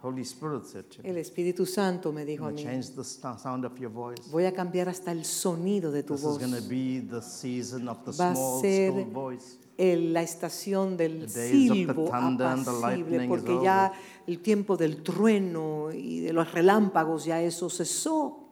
Holy Spirit said to me, El Espíritu Santo me dijo a I'm mí, going to change the sound of your voice. voy a cambiar hasta el sonido de tu This is voz. going to be the season of the Va a small, ser still voice. El- la estación del The days of the silbo thunder and the apacible, lightning is porque ya el tiempo del trueno y de los relámpagos ya eso cesó.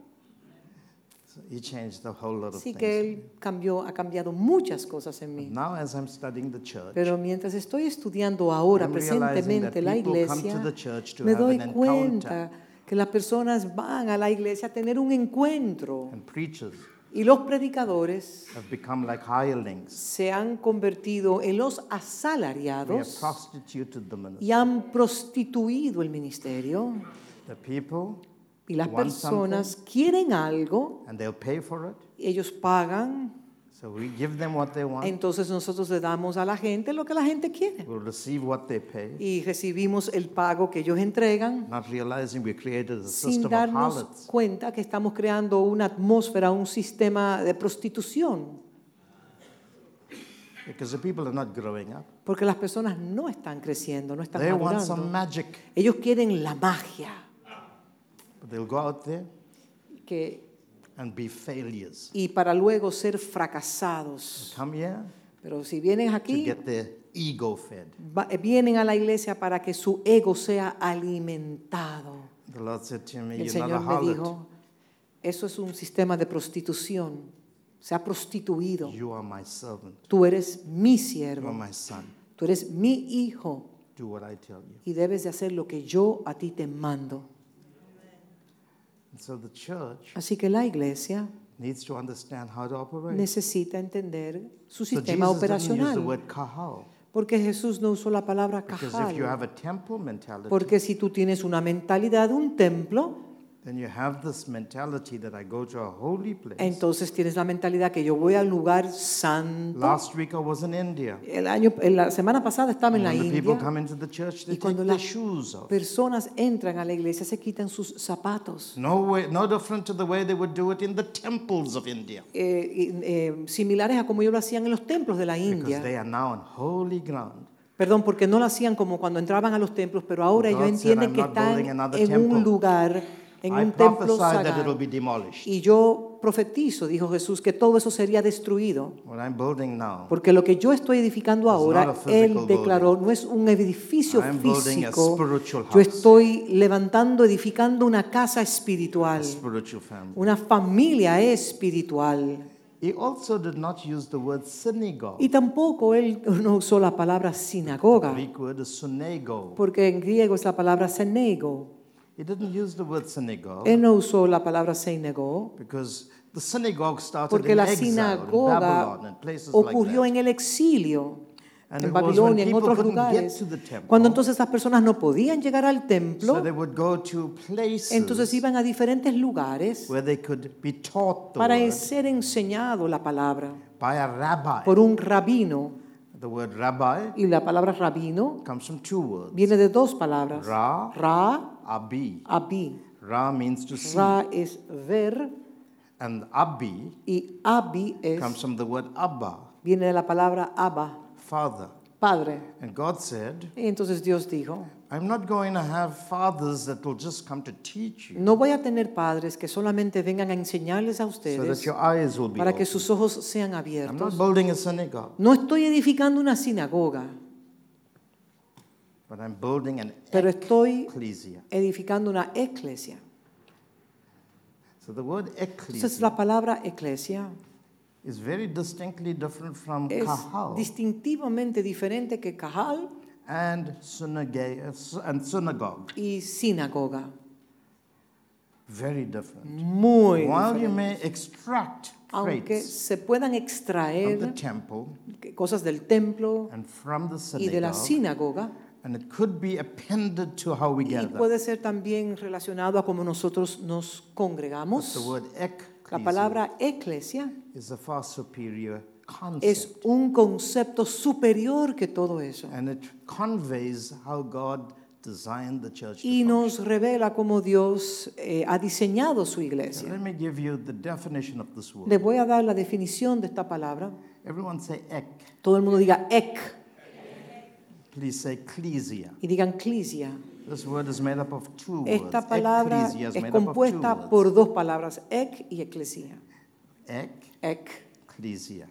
He changed a whole lot of things. que él cambió, ha cambiado muchas cosas en mí. Now, as I'm studying the church, Pero mientras estoy estudiando ahora I'm presentemente la iglesia, to the church to me have doy an cuenta que las personas van a la iglesia a tener un encuentro and preachers y los predicadores have become like hirelings. se han convertido en los asalariados prostituted the ministry. y han prostituido el ministerio. The people, Y las personas quieren algo, and they'll pay for it. ellos pagan, So we give them what they want. entonces nosotros le damos a la gente lo que la gente quiere. We'll receive what they pay, Y recibimos el pago que ellos entregan not realizing we created a sin system of darnos harlots. cuenta que estamos creando una atmósfera, un sistema de prostitución, Because the people are not growing up. porque las personas no están creciendo, no están They want some madurando. magic. Ellos quieren la magia, they'll go out there que, and be failures. y para luego ser fracasados. Come here, Pero si vienes to aquí, get their ego fed. va- vienen a la iglesia para que su ego sea alimentado. The Lord said to me, El You're not a Señor me harlot. dijo, eso es un sistema de prostitución. Se ha prostituido. You are my servant. Tú eres mi You are siervo. my son. Tú eres mi hijo. Do what I tell you. Y debes de hacer lo que yo a ti te mando. And so the church Así que la iglesia needs to understand how to operate. necesita entender su So sistema Jesus didn't use the operacional. word kahal. Porque Jesús no usó la palabra Because if you cajal. have a temple mentality, Porque si tú tienes una mentalidad un templo, then you have this mentality that I go to a holy place. entonces tienes la mentalidad que yo voy al lugar santo. Last week I was in India. El año, la semana pasada estaba en la the people India. come into the church, they Y cuando take their las shoes off. personas entran a la iglesia, se quitan sus zapatos. No different to the way they would do it in the temples of India. eh, eh, similares a como ellos lo hacían en los templos de la Because India. they are now on holy ground. Perdón, porque no lo hacían como cuando entraban a los templos, pero ahora ellos entienden "I'm que están en un lugar, en I un templo sagrado. be demolished. Y yo profetizo, dijo Jesús, que todo eso sería destruido. What I'm building now, Porque lo que yo estoy edificando ahora, Él declaró, no es un edificio I'm building a físico. spiritual Yo house. estoy levantando, edificando una casa espiritual, una familia espiritual. He also did not use the word synagogue. Y tampoco Él no usó la palabra The sinagoga, Greek word is porque en griego es la palabra senego. He didn't use the word synagogue Él no usó la palabra senego, because the synagogue started porque in la exile in sinagoga Babylon and places like ocurrió that. en el exilio, en Babilonia, en otros lugares. Cuando entonces las personas no podían llegar al templo, they would go to places entonces iban a diferentes lugares where they could be taught the para word ser enseñado la palabra by a rabbi. por un rabino. The word rabbi Y la palabra rabino comes from two words. viene de dos palabras. Ra, Ra, abi. abi. Ra means to see. Ra es ver And abi y abi es, comes from the word abba, viene de la palabra abba, father. padre. And God said, Y entonces Dios dijo, I'm not going to have fathers that will just come to teach you no voy a tener padres que solamente vengan a enseñarles a so that ustedes your eyes will be para que open. sus ojos sean I'm not abiertos. building a synagogue, No estoy edificando una sinagoga, but I'm building an pero estoy ecclesia. edificando una eclesia. So the word Entonces la palabra eclesia is very distinctly different from es kahal distintivamente diferente que cajal and synagogue. And synagogue. y sinagoga. Very different. Muy While you may extract Aunque se puedan extraer temple cosas del templo and from the y de la synagogue, sinagoga, and it could be appended to how we y gather. puede ser también relacionado a cómo nosotros nos But congregamos. the word La ecclesia palabra eclesia is a far superior es concept, un concepto superior que todo eso. and it conveys how God designed the church. to Y nos revela cómo Dios eh, ha diseñado su iglesia. let me give you the definition of this word. Le voy a dar la definición de esta palabra. Everyone say ek. Todo el mundo diga ek Please say ecclesia. y digan clisia. This word is made up of two Esta words. palabra Ecclesia es compuesta por dos palabras, ek y eclesia. Ek, Ek, ecclesia.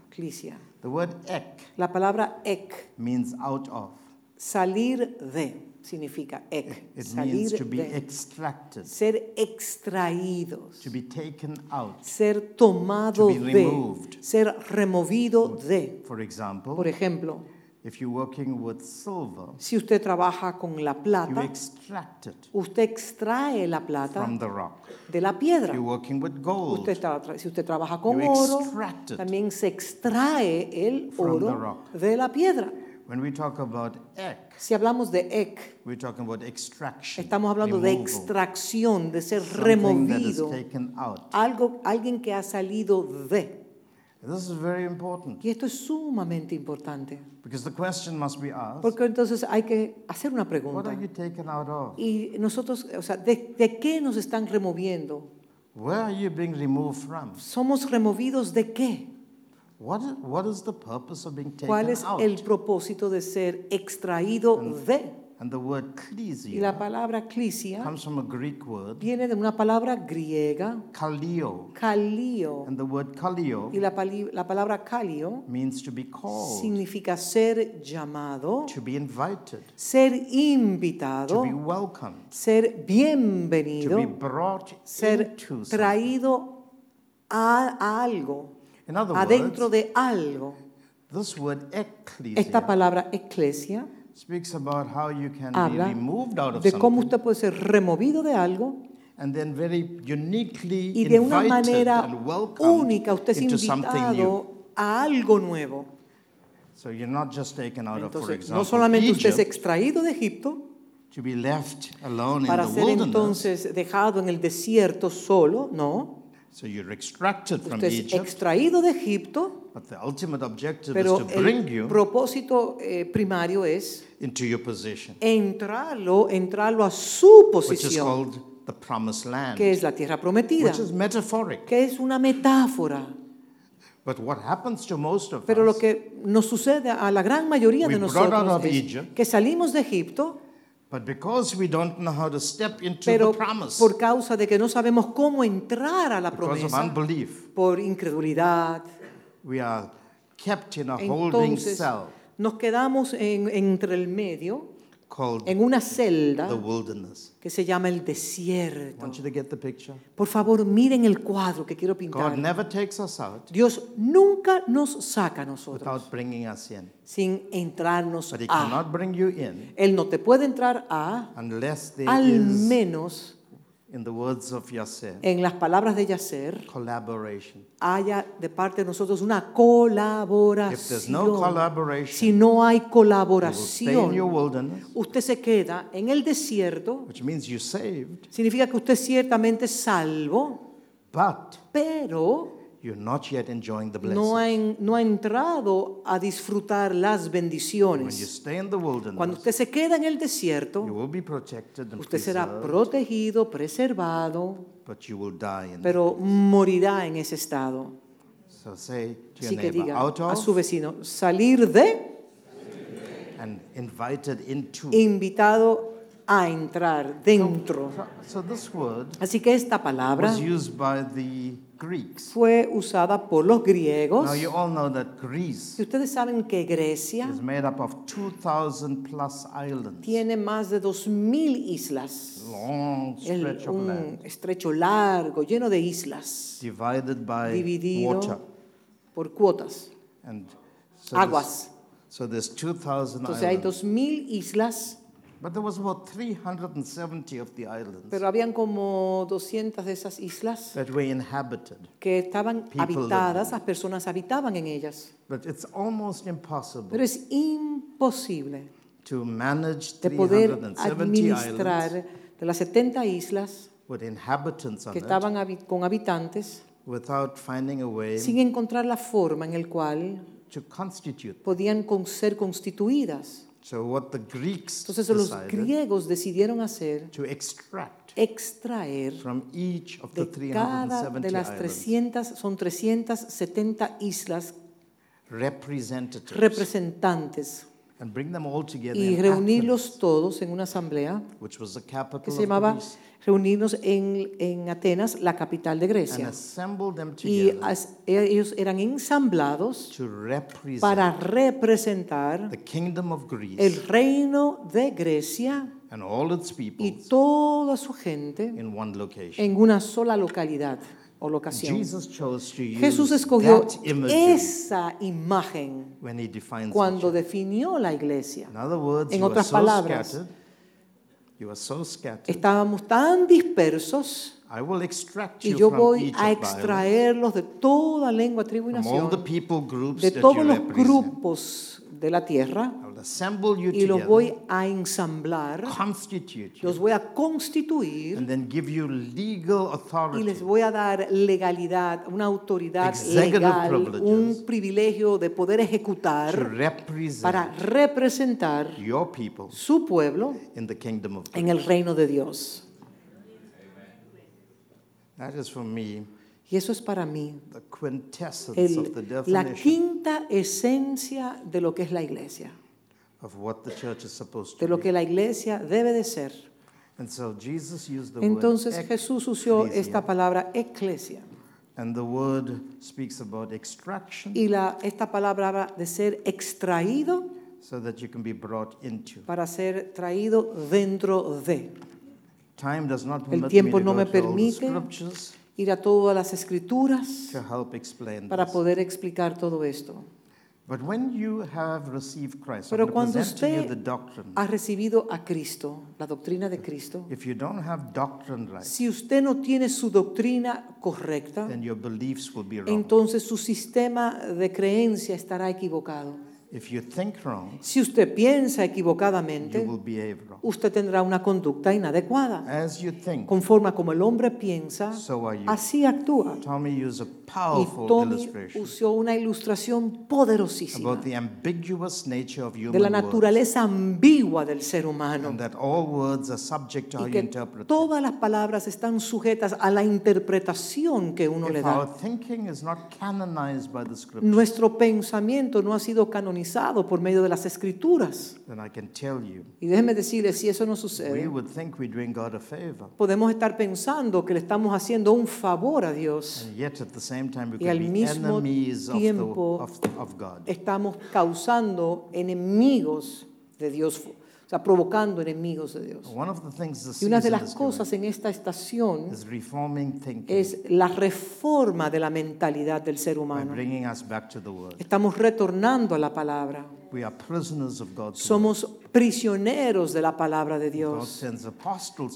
The word ek La palabra ek, means out of. salir de, significa ek, It salir means to be de, extracted, ser extraídos, to be taken out. ser tomado To be de, removed. ser removido de. For example, Por ejemplo, if you're working with silver, si usted trabaja con la you plata, extract it usted extrae la plata from the rock. de la If piedra. you're working with gold, Usted tra- si usted trabaja con You oro, extract it también se extrae el from the oro rock. de la piedra. when we talk about ek, Si hablamos de ek, we're talking about extraction. estamos hablando de extracción, de ser something that is removido, taken out. algo, alguien que ha salido de. This is very important Y esto es sumamente importante, because the question must be asked porque entonces hay que hacer una what pregunta. are you taken out of? Y nosotros, o sea, ¿de, de qué nos están removiendo? Where are you being removed from? ¿Somos removidos de qué? What is, what is the purpose of being taken ¿Cuál es out? el propósito de ser extraído de? And the word Y la palabra clisia comes from a Greek word, viene de una palabra griega, kalio. kalio. And the word kalio Y la, la palabra kalio means to be called, significa ser llamado, to be invited, ser to invitado, be welcomed, ser to bienvenido, be brought ser into traído a, a algo, In other adentro words, de algo. this word Esta ecclesia palabra eclesia speaks about how you can be habla removed out of de cómo something usted puede ser removido de algo and then very uniquely y de una invited manera única usted es into something new. invitado a algo nuevo. So you're not just taken out of, for Entonces, example, no solamente usted es extraído de Egipto to be left alone para in the ser wilderness. entonces dejado en el desierto solo, no. So you're extracted from Usted es Egypt, extraído de Egipto, but the ultimate objective pero is to bring el you propósito eh, primario es into your position, entrarlo, entrarlo a su which is posición, called the promised land, que es la tierra prometida, which is metaphoric. que es una metáfora. But what happens to most of Pero lo us, que nos sucede a la gran mayoría We de brought out nosotros of es Egypt, que salimos de Egipto, but because we don't know how to step into pero the promise, por causa de que no sabemos cómo entrar a la promesa, unbelief, por incredulidad, we are kept in a holding entonces cell. nos quedamos en- entre el medio, en una celda the wilderness. que se llama el desierto. want you to get the picture. Por favor, miren el cuadro que quiero God pintar. never takes us out Dios nunca nos saca a nosotros without bringing us in. sin entrarnos But He a. cannot bring you in Él no te puede entrar a, unless there al is, menos in the words of Yasser, en las palabras de collaboration. haya de parte de nosotros una If there's no colaboración. Si no hay you will stay in your colaboración, usted se queda en el desierto, which means you're saved, significa que usted es ciertamente salvo, but pero you're not yet enjoying the no ha, en- no ha entrado a disfrutar las When you bendiciones. stay in the Cuando wilderness, usted se queda en el you desierto, will be protected and usted será protegido, preservado, but you will die in pero morirá en ese estado. So say to Así your que neighbor, diga out a su of vecino, salir de, and invited into. invitado a entrar dentro. So this word Así que esta palabra was used by the Greeks. fue usada por los griegos. Now you all know that Greece Si ustedes saben que Grecia is made up of 2,000 plus islands, tiene más de 2.000 islas, long El- stretch of un land, estrecho largo, lleno de islas, divided by dividido water. por cuotas, And so aguas. there's, so there's 2,000 Entonces hay islands. 2.000 islas, But there was about 370 of the islands pero habían como 200 de esas islas that were inhabited. que estaban People habitadas, las personas habitaban en ellas. But it's almost impossible Pero es imposible to manage de poder 370 administrar islands de las 70 islas with inhabitants on que it estaban habi- con habitantes without finding a way sin encontrar la forma en el cual to constitute. podían con- ser constituidas. So what the Greeks Entonces los decided griegos decidieron hacer to extract extraer from each of the de cada 370 de las islands 300, son 370 islas representatives representantes and bring them all together y reunirlos todos en una asamblea Athens, which was the capital que se llamaba Reunirnos en, en Atenas, la capital de Grecia. Y as- ellos eran ensamblados to represent para representar the kingdom of Greece el reino de Grecia and all its y toda su gente in one location. en una sola localidad o locación. Jesus chose to use Jesús escogió esa imagen when he defines the cuando definió la iglesia. In other words, En otras palabras, scattered. You are so scattered. Estábamos tan dispersos I will extract y yo voy a extraerlos de toda lengua, tribu y nación, de todos los represent. grupos de la tierra y los voy a ensamblar, los voy a constituir y les voy a dar legalidad, una autoridad legal, un privilegio de poder ejecutar para representar your people su pueblo in the kingdom of en el reino de Dios. That is for me Y eso es para mí el- la quinta esencia de lo que es la iglesia. de lo que la iglesia debe de ser. And so Jesus used the Entonces word Jesús usó esta palabra eclesia and the word speaks about extraction y la, esta palabra habla de ser extraído so that you can be brought into. para ser traído dentro de. Time does not El tiempo no me permite Ir a todas las escrituras to help explain para this. poder explicar todo esto. But when you have received Christ, Pero cuando usted the doctrine. ha recibido a Cristo, la doctrina de Cristo, If you don't have doctrine right, si usted no tiene su doctrina correcta, then your beliefs will be wrong. entonces su sistema de creencia estará equivocado. If you think wrong, Si usted piensa you equivocadamente, will behave wrong. usted tendrá una conducta inadecuada. As you think, Conforme a como el hombre piensa, so are you. así actúa. Tommy used a Y powerful Tommy illustration usó una ilustración poderosísima about the ambiguous nature of de la human words, naturaleza ambigua del ser humano and that all words are subject to y que todas las palabras están sujetas a la interpretación que uno le If our da. thinking is not canonized by the scripture, Nuestro pensamiento no ha sido canonizado por medio de las escrituras. then I can tell you, Y déjeme decirle, si eso no we sucede, would think we're doing God a favor. podemos estar pensando que le estamos haciendo un favor a Dios. And yet, at the same time, we Y al mismo enemies of, the, tiempo- of. Estamos causando enemigos de Dios, sea, provocando enemigos de Dios. Y una de las cosas en esta estación es la reforma de la mentalidad del ser humano. Estamos retornando a la palabra. We are prisoners of God's Word. Somos prisioneros de la palabra de God Dios.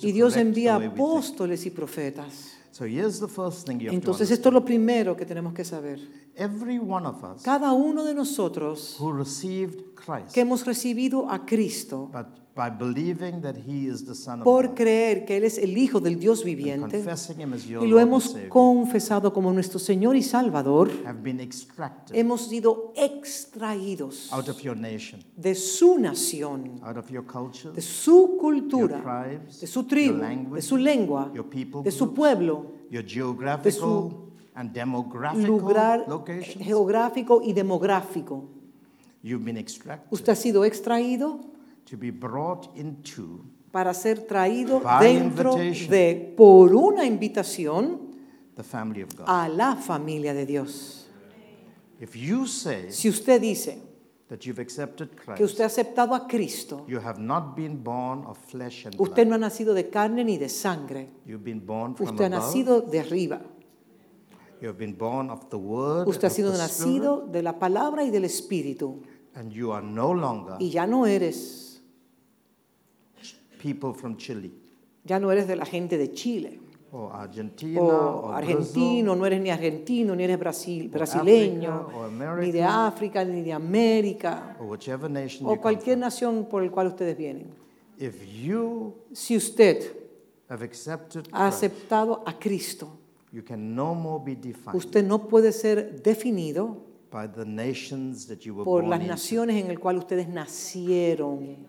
Y Dios envía apóstoles y profetas. So here's the first thing you have Entonces to esto es lo primero que tenemos que saber. Every one of us Cada uno de nosotros who received Christ, que hemos recibido a Cristo but by believing that He is the Son of por creer que Él es el Hijo del Dios viviente Him as your y lo Lord hemos Savior, confesado como nuestro Señor y Salvador, have been extracted hemos sido extraídos out of your nation, de su nación, out of your culture, de su your cultura, tribes, de su your tribu, language, de su lengua, your people de su pueblo, your geographical and demographical lugar locations. geográfico y demográfico. You've been extracted Usted ha sido extraído to be brought into para ser traído By dentro invitation. de, por una invitación, the family of God. a la familia de Dios. If you say Si usted dice that you've accepted que Christ, usted ha aceptado a Cristo, you have not been born of flesh and usted blood. no ha nacido de carne ni de sangre, You've been born from usted ha above. nacido de arriba, You have been born of the word usted ha of sido the nacido de la palabra y del Espíritu, and you are no longer y ya no eres, people from Chile. Ya no eres de la gente de Chile, or Argentina o or argentino, no eres ni argentino, ni eres brasil- brasileño, Africa, or ni de África, ni de América, Brazil, or whichever nation you o come cualquier nación por el cual ustedes vienen. If you Si usted have accepted ha Christ, aceptado a Cristo, you can no more be defined usted no puede ser definido by the nations that you were por born las into. naciones en las cuales ustedes nacieron.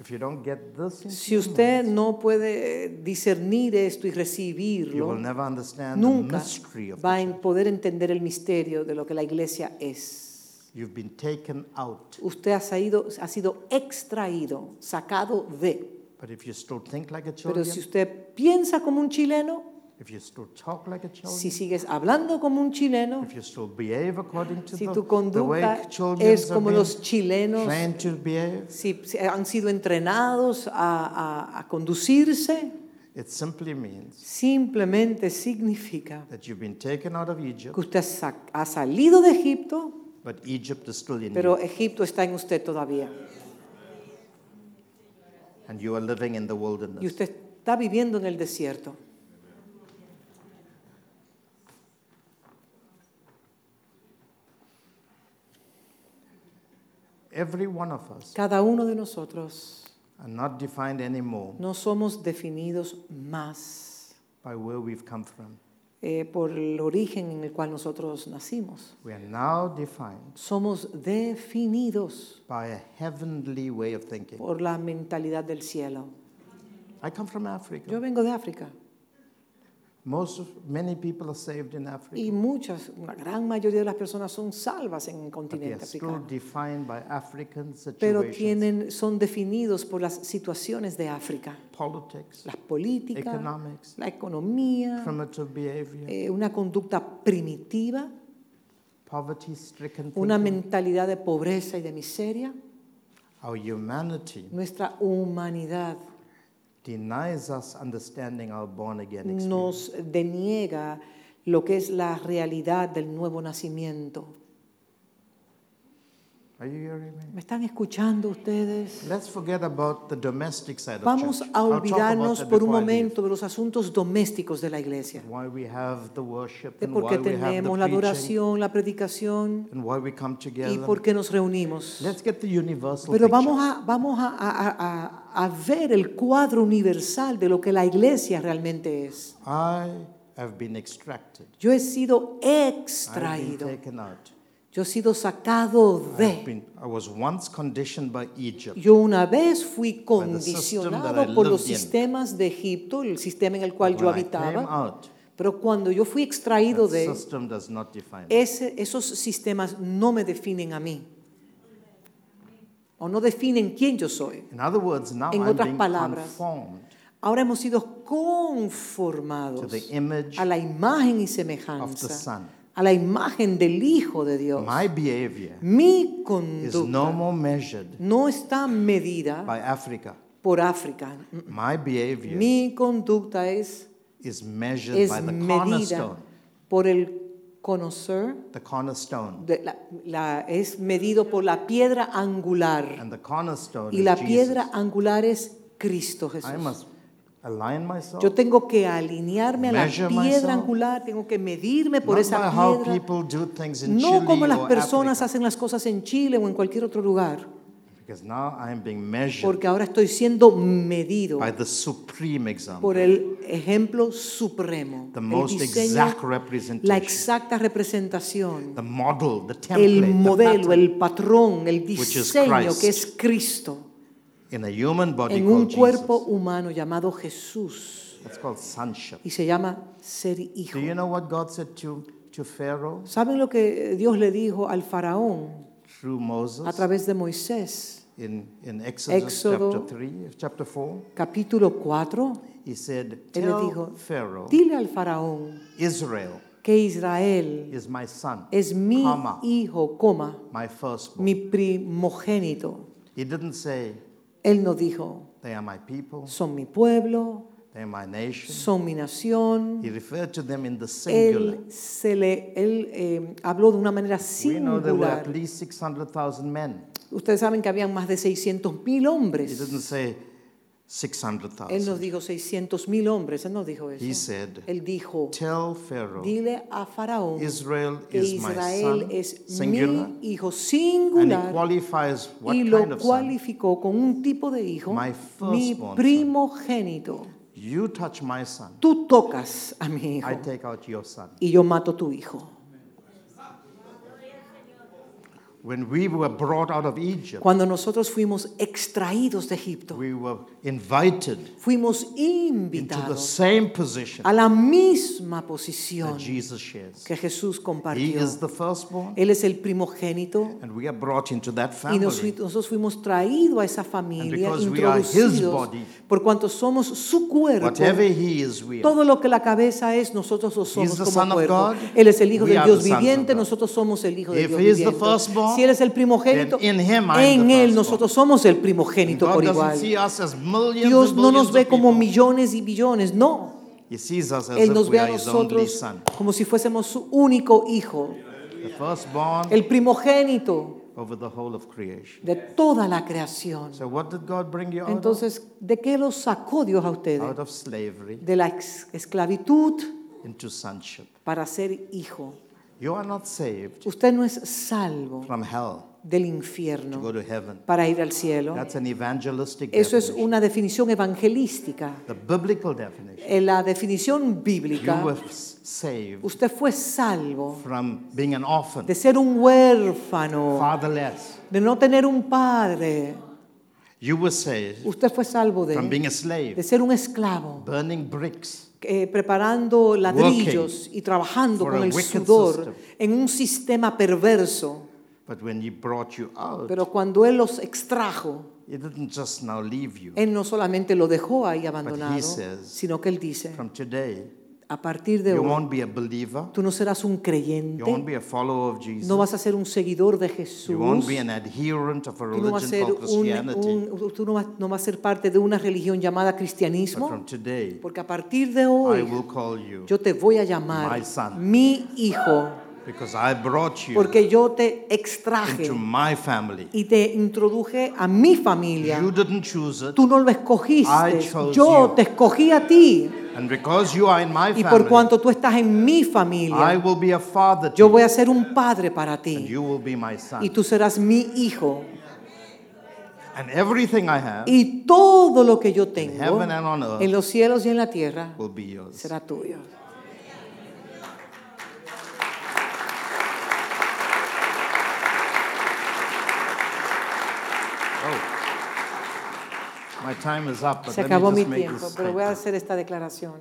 If you don't get this Si usted no puede discernir esto y you will recibirlo, never understand nunca the mystery of va a church. poder entender el misterio de lo que la iglesia es. You've been taken out. Usted ha sido, ha sido extraído, sacado de. But if you still think like a Pero si usted piensa como un chileno, if you still talk like a Chilean, si sigues hablando como un chileno, if you still behave according to si the, tu conducta es como los chilenos trained to behave, si, han sido entrenados a, a- a conducirse, it simply means simplemente significa that you've been taken out of Egypt, que usted ha salido de Egipto, but Egypt is still in pero you, Egipto está en usted todavía. And you are living in the Y wilderness. usted está viviendo en el desierto. Every one of us Cada uno de nosotros are not defined anymore no somos definidos más by where we've come from. Eh, por el origen en el cual nosotros nacimos. We are now defined Somos definidos by a heavenly way of thinking. por la mentalidad del cielo. I come from Africa. Yo vengo de África. Most of, many people are saved in Africa, Y muchas, una gran mayoría de las personas son salvas en el continente africano. defined by African Pero tienen, son definidos por las situaciones de África. politics, Las políticas, economics, la economía, eh, una conducta primitiva, una mentalidad de pobreza y de miseria. Our humanity Nuestra humanidad nos deniega lo que es la realidad del nuevo nacimiento. Are you hearing me? ¿Me están escuchando ustedes? Let's forget about the domestic side of Vamos church. a olvidarnos por un momento de los asuntos domésticos de la iglesia. Why we have the worship De and por qué tenemos la adoración, la predicación and why we come y together. por qué nos reunimos. Let's get the universal Pero vamos a, vamos a, a- a- a ver el cuadro universal de lo que la iglesia realmente es. I have been extracted. Yo he sido I've been extraído. taken out. Yo he sido sacado de. been, I was once conditioned by Egypt. Yo una vez fui condicionado por los sistemas de Egipto, el sistema en el cual yo habitaba. Pero cuando yo fui extraído de ese, esos sistemas no me definen a mí. O no definen quién yo soy. In other words, now En otras palabras, Ahora hemos sido to conformados the image a la imagen y of the semejanza. A la imagen del Hijo de Dios. My behavior Mi is no conducta more measured no está medida by Africa. por África. My behavior Mi conducta es, is measured es by the medida cornerstone. por el conocer, The cornerstone. de la- la- es medido por la piedra angular. And the cornerstone Y is la Jesus. piedra angular es Cristo I Jesús. must align myself. Yo tengo que alinearme a la piedra myself. angular, tengo que medirme por esa piedra. No como las personas hacen las cosas en Chile o en cualquier otro lugar, Because now I am being measured porque ahora estoy siendo medido by the supreme example. por el ejemplo supremo, The el most diseño, exact la representation. exacta representación, The model, the template, el the modelo, pattern el patrón, el is diseño que es Cristo in a human body en called un cuerpo Jesus. humano llamado Jesús That's called sonship. y se llama ser hijo. Do you know what God said to, to Pharaoh ¿Saben lo que Dios le dijo al faraón through Moses a través de Moisés? in, in Exodus Éxodo. chapter 3, chapter 4? Capítulo 4, He said, Él le dijo, Pharaoh, dile al faraón Israel que Israel is my son, es mi comma, hijo, coma, my firstborn. mi primogénito. He didn't say, Él no dijo, They are my people, son mi pueblo, they are my nation. son mi nación. He referred to them in the singular. Él, se le, él eh, habló de una manera We know there were singular. at least 600,000 men. Ustedes saben que habían más de 600 mil He hombres. didn't say Él 600,000. nos dijo 600 mil hombres, él no dijo eso. He said, Él dijo, Tell Pharaoh, dile a Faraón Israel que is my son, es singular, mi hijo and he singular qualifies what y kind lo of son. cualificó con un tipo de hijo, My mi primogénito. You touch my son, Tú tocas a mi hijo I take out your son. y yo mato tu hijo. When we were brought out of Egypt, Cuando nosotros fuimos extraídos de Egipto, we were invited fuimos into the invitados same position a la misma posición that Jesus shares. que Jesús He compartió. is the firstborn, Él es el primogénito and we are brought into that y nos- family. nosotros fuimos traídos a esa familia, because we are his introducidos, body, por cuanto somos su cuerpo. Whatever he is, we are. Todo lo que la cabeza es, nosotros lo somos the como Son of cuerpo. God, Él es el Hijo are Dios the sons of viviente, God. nosotros somos el Hijo de Dios he is the viviente. Si Él es el primogénito, in him en the Él nosotros somos el primogénito God por igual. see us as millions Dios no nos ve como millones y billones, no. He sees us as Él nos ve a nosotros como si fuésemos su único hijo, The firstborn el primogénito over the whole of creation. de toda la creación. So what did God bring you? Entonces, ¿de qué los sacó Dios a ustedes? Out of slavery De la esclavitud into sonship. para ser hijo. You are not saved Usted no es salvo from hell del to go infierno to heaven. para ir al cielo. That's an evangelistic Eso es definition. una definición evangelística. The biblical definition. En la definición You bíblica, were s- saved usted fue salvo from being an orphan, de ser un huérfano, fatherless. de no tener un padre. You were saved Usted fue salvo from de, being a de slave, ser un esclavo, burning bricks, eh, preparando ladrillos y trabajando con el sudor system. en un sistema perverso. but when He brought you out, Pero cuando Él los extrajo, He didn't just now leave you. Él no solamente lo dejó ahí abandonado, says, sino que Él dice, From today, a partir de you hoy, won't be a believer, tú no serás un you won't creyente, be a follower of Jesus, no vas a ser un seguidor de Jesús, you won't be an adherent of a tú no vas a religion ser called un, Christianity. un- tú no vas, no vas a ser parte de una religión llamada But cristianismo, from today, porque a partir de I hoy will call you yo te voy a llamar My son. mi hijo, because I brought you porque yo te extraje into my family. y te introduje a mi familia. You didn't choose it, Tú no lo escogiste, I chose yo you. te escogí a ti. and because you are in my Y por family, cuanto tú estás en mi I familia, will be a father to yo voy a ser un padre para and ti. you will be my son. Y tú serás mi hijo. And everything I have Y todo lo que yo tengo heaven and on earth en los cielos y en la tierra will be yours. será tuyo. Oh. My time is up, but Se let me acabó mi make tiempo, this pero voy a hacer esta declaración.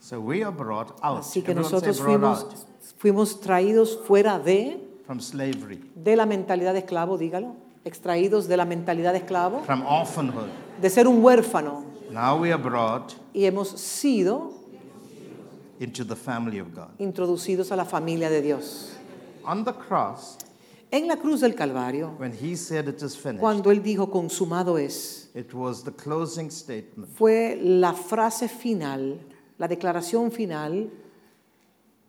So we are brought out. Así que Everyone say nosotros brought fuimos, out fuimos traídos fuera de, from slavery, de la mentalidad de esclavo, dígalo, extraídos de la mentalidad de esclavo, from orphanhood. de ser un huérfano. Now we are brought Y hemos sido into the family of God. introducidos a la familia de Dios. On the cross, En la cruz del Calvario, when he said it is finished, cuando Él dijo consumado es, it was the closing statement fue la frase final, la declaración final,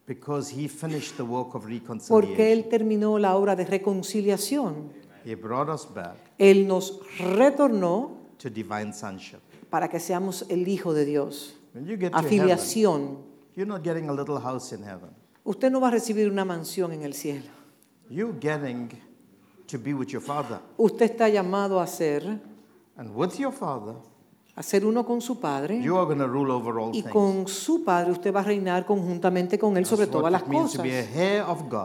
because he finished the work of porque reconciliation. Él terminó la obra de reconciliación. He brought us back Él nos retornó to divine sonship. para que seamos el Hijo de Dios. When you get to heaven, Afiliación. you're not getting a little house in heaven. Usted no va a recibir una mansión en el cielo. You're getting to be with your father. Usted está llamado a ser, And with your father, a ser uno con su Padre. you are going to rule over all Y things. con su Padre usted va a reinar conjuntamente con Él sobre todas las cosas.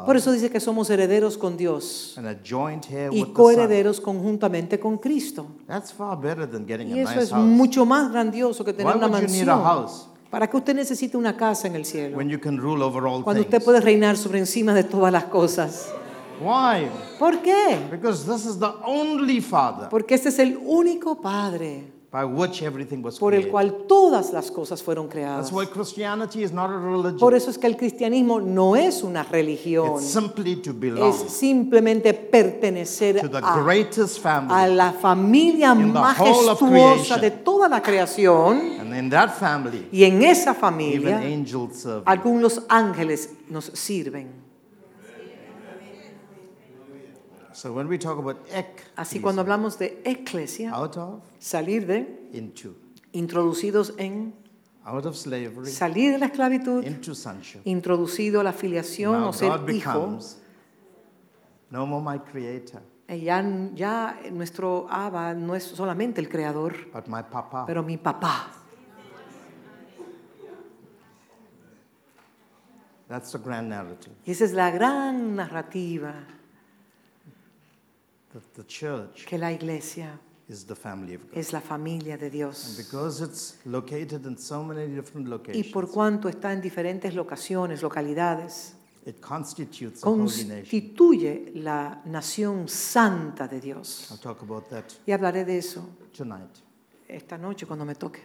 Por eso dice que somos herederos con Dios and a joint heir y coherederos conjuntamente con Cristo. That's far better than getting Y a eso nice es house. mucho más grandioso que tener Why una would you need a mansión. house ¿Para qué usted necesita una casa en el cielo? when you can rule over all Cuando things? usted puede reinar sobre encima de todas las cosas. Why? ¿Por qué? Because this is the only Father Porque este es el único Padre by which everything was por el created. cual todas las cosas fueron creadas. That's why Christianity is not a religion. Por eso es que el cristianismo no es una religión, It's simply to belong es simplemente pertenecer to the a, greatest a family. la familia In the whole of majestuosa creation. de toda la creación. And in that family, Y en esa even familia, angels serve. algunos ángeles nos sirven. So when we talk about ek, Así cuando hablamos de eclesia, out of, salir de, into, introducidos en, out of slavery, salir de la esclavitud, into sonship. introducido a la filiación Now o ser God hijo, becomes no more my creator, eh, ya, ya nuestro Abba no es solamente el creador, but my papa. pero mi papá. That's the grand narrative. Y esa es la gran narrativa That the church que la iglesia is the family of God. es la familia de And Dios. because it's located in so many different Y locations, por cuanto está en diferentes locaciones, localidades, it constitutes a holy nation. constituye la nación santa de Dios. I'll talk about that Y hablaré de eso tonight. esta noche cuando me toque.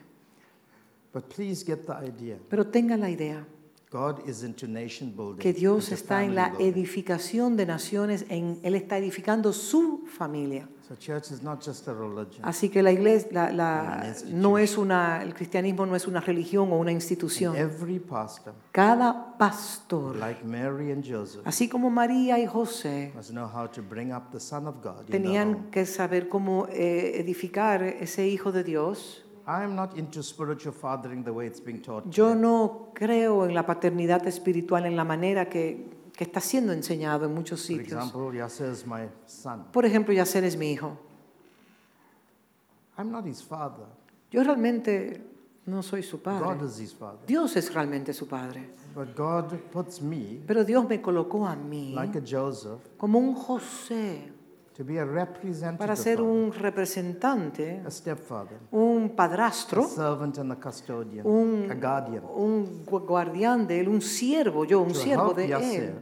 But please get the idea. Pero tengan la idea God is into nation building. que Dios está en la edificación de naciones, en, Él está edificando su familia. So church is not just a religion. Así que la iglesia, la- la- no es una, el cristianismo no es una religión o una institución. Every pastor, Cada pastor, like Mary and Joseph, así como María y José, must know how to bring up the Son of God in the home. tenían que saber cómo eh, edificar ese hijo de Dios. I am not into spiritual fathering the way it's being taught. Yo no creo en la paternidad espiritual en la manera que, que está siendo enseñado en muchos For sitios. example, Yasser is my son. Por ejemplo, Yacer es mi hijo. I'm not his father. Yo realmente no soy su God padre. is his father. Dios es realmente su padre. But God puts me, Pero Dios me colocó a mí like a Joseph, como un José to be a representative, para ser un representante, a stepfather, un a padrastro, servant and a custodian, un, a guardian. un gu- guardián de él, un siervo, yo, un siervo de él,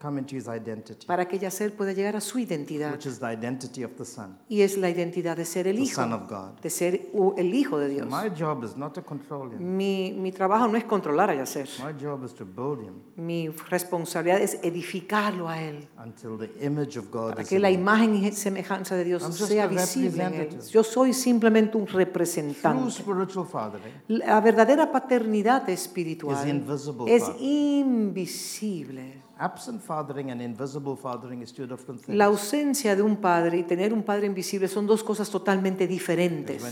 come into his identity, para que Yacer pueda llegar a su identidad. which is the identity of the Son, Y es la identidad de ser el the hijo, Son of God. de ser u- el hijo de Dios. My job is not to control him. Mi, mi trabajo no es controlar a Yacer. My job is to build him Mi responsabilidad es edificarlo a él, until the image of God para is que in la him. imagen y semejanza de Dios I'm just sea a visible en él. representative. Yo soy simplemente un True representante. spiritual fathering La verdadera paternidad is espiritual invisible es father. invisible. Absent fathering and invisible fathering is two different things. La ausencia de un padre y tener un padre invisible son dos cosas totalmente diferentes.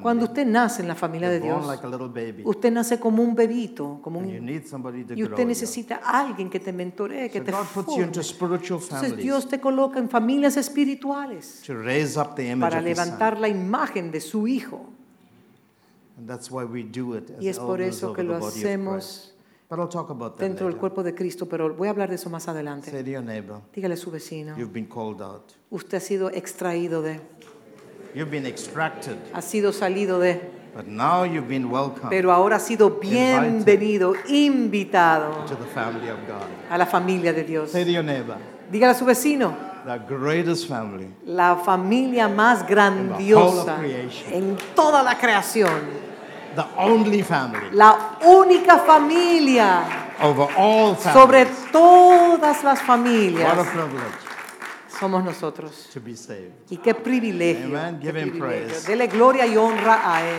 Cuando usted nace en la familia de Dios, usted nace como un bebito, como un, y usted necesita a alguien que te mentoree, que te forme. Entonces Dios te coloca en familias espirituales to raise up the image para levantar la imagen de su Hijo. And that's why we do it as Y es por eso que lo hacemos But I'll talk about that dentro del later. cuerpo de Cristo, pero voy a hablar de eso más adelante. Say to your neighbor, Dígale a su vecino, you've been called out. usted ha sido extraído de, You've been extracted, ha sido salido de, but now you've been welcomed pero ahora ha sido bienvenido, invitado to the family of God. a la familia de Dios. Say to your neighbor, Dígale a su vecino, the greatest family la familia más grandiosa creation. en toda la creación, the only family la única familia over all sobre todas las What a familias privilege somos nosotros. to be saved. Y qué privilegio. Amen. qué Give him privilegio. praise. Dele gloria y honra a Él.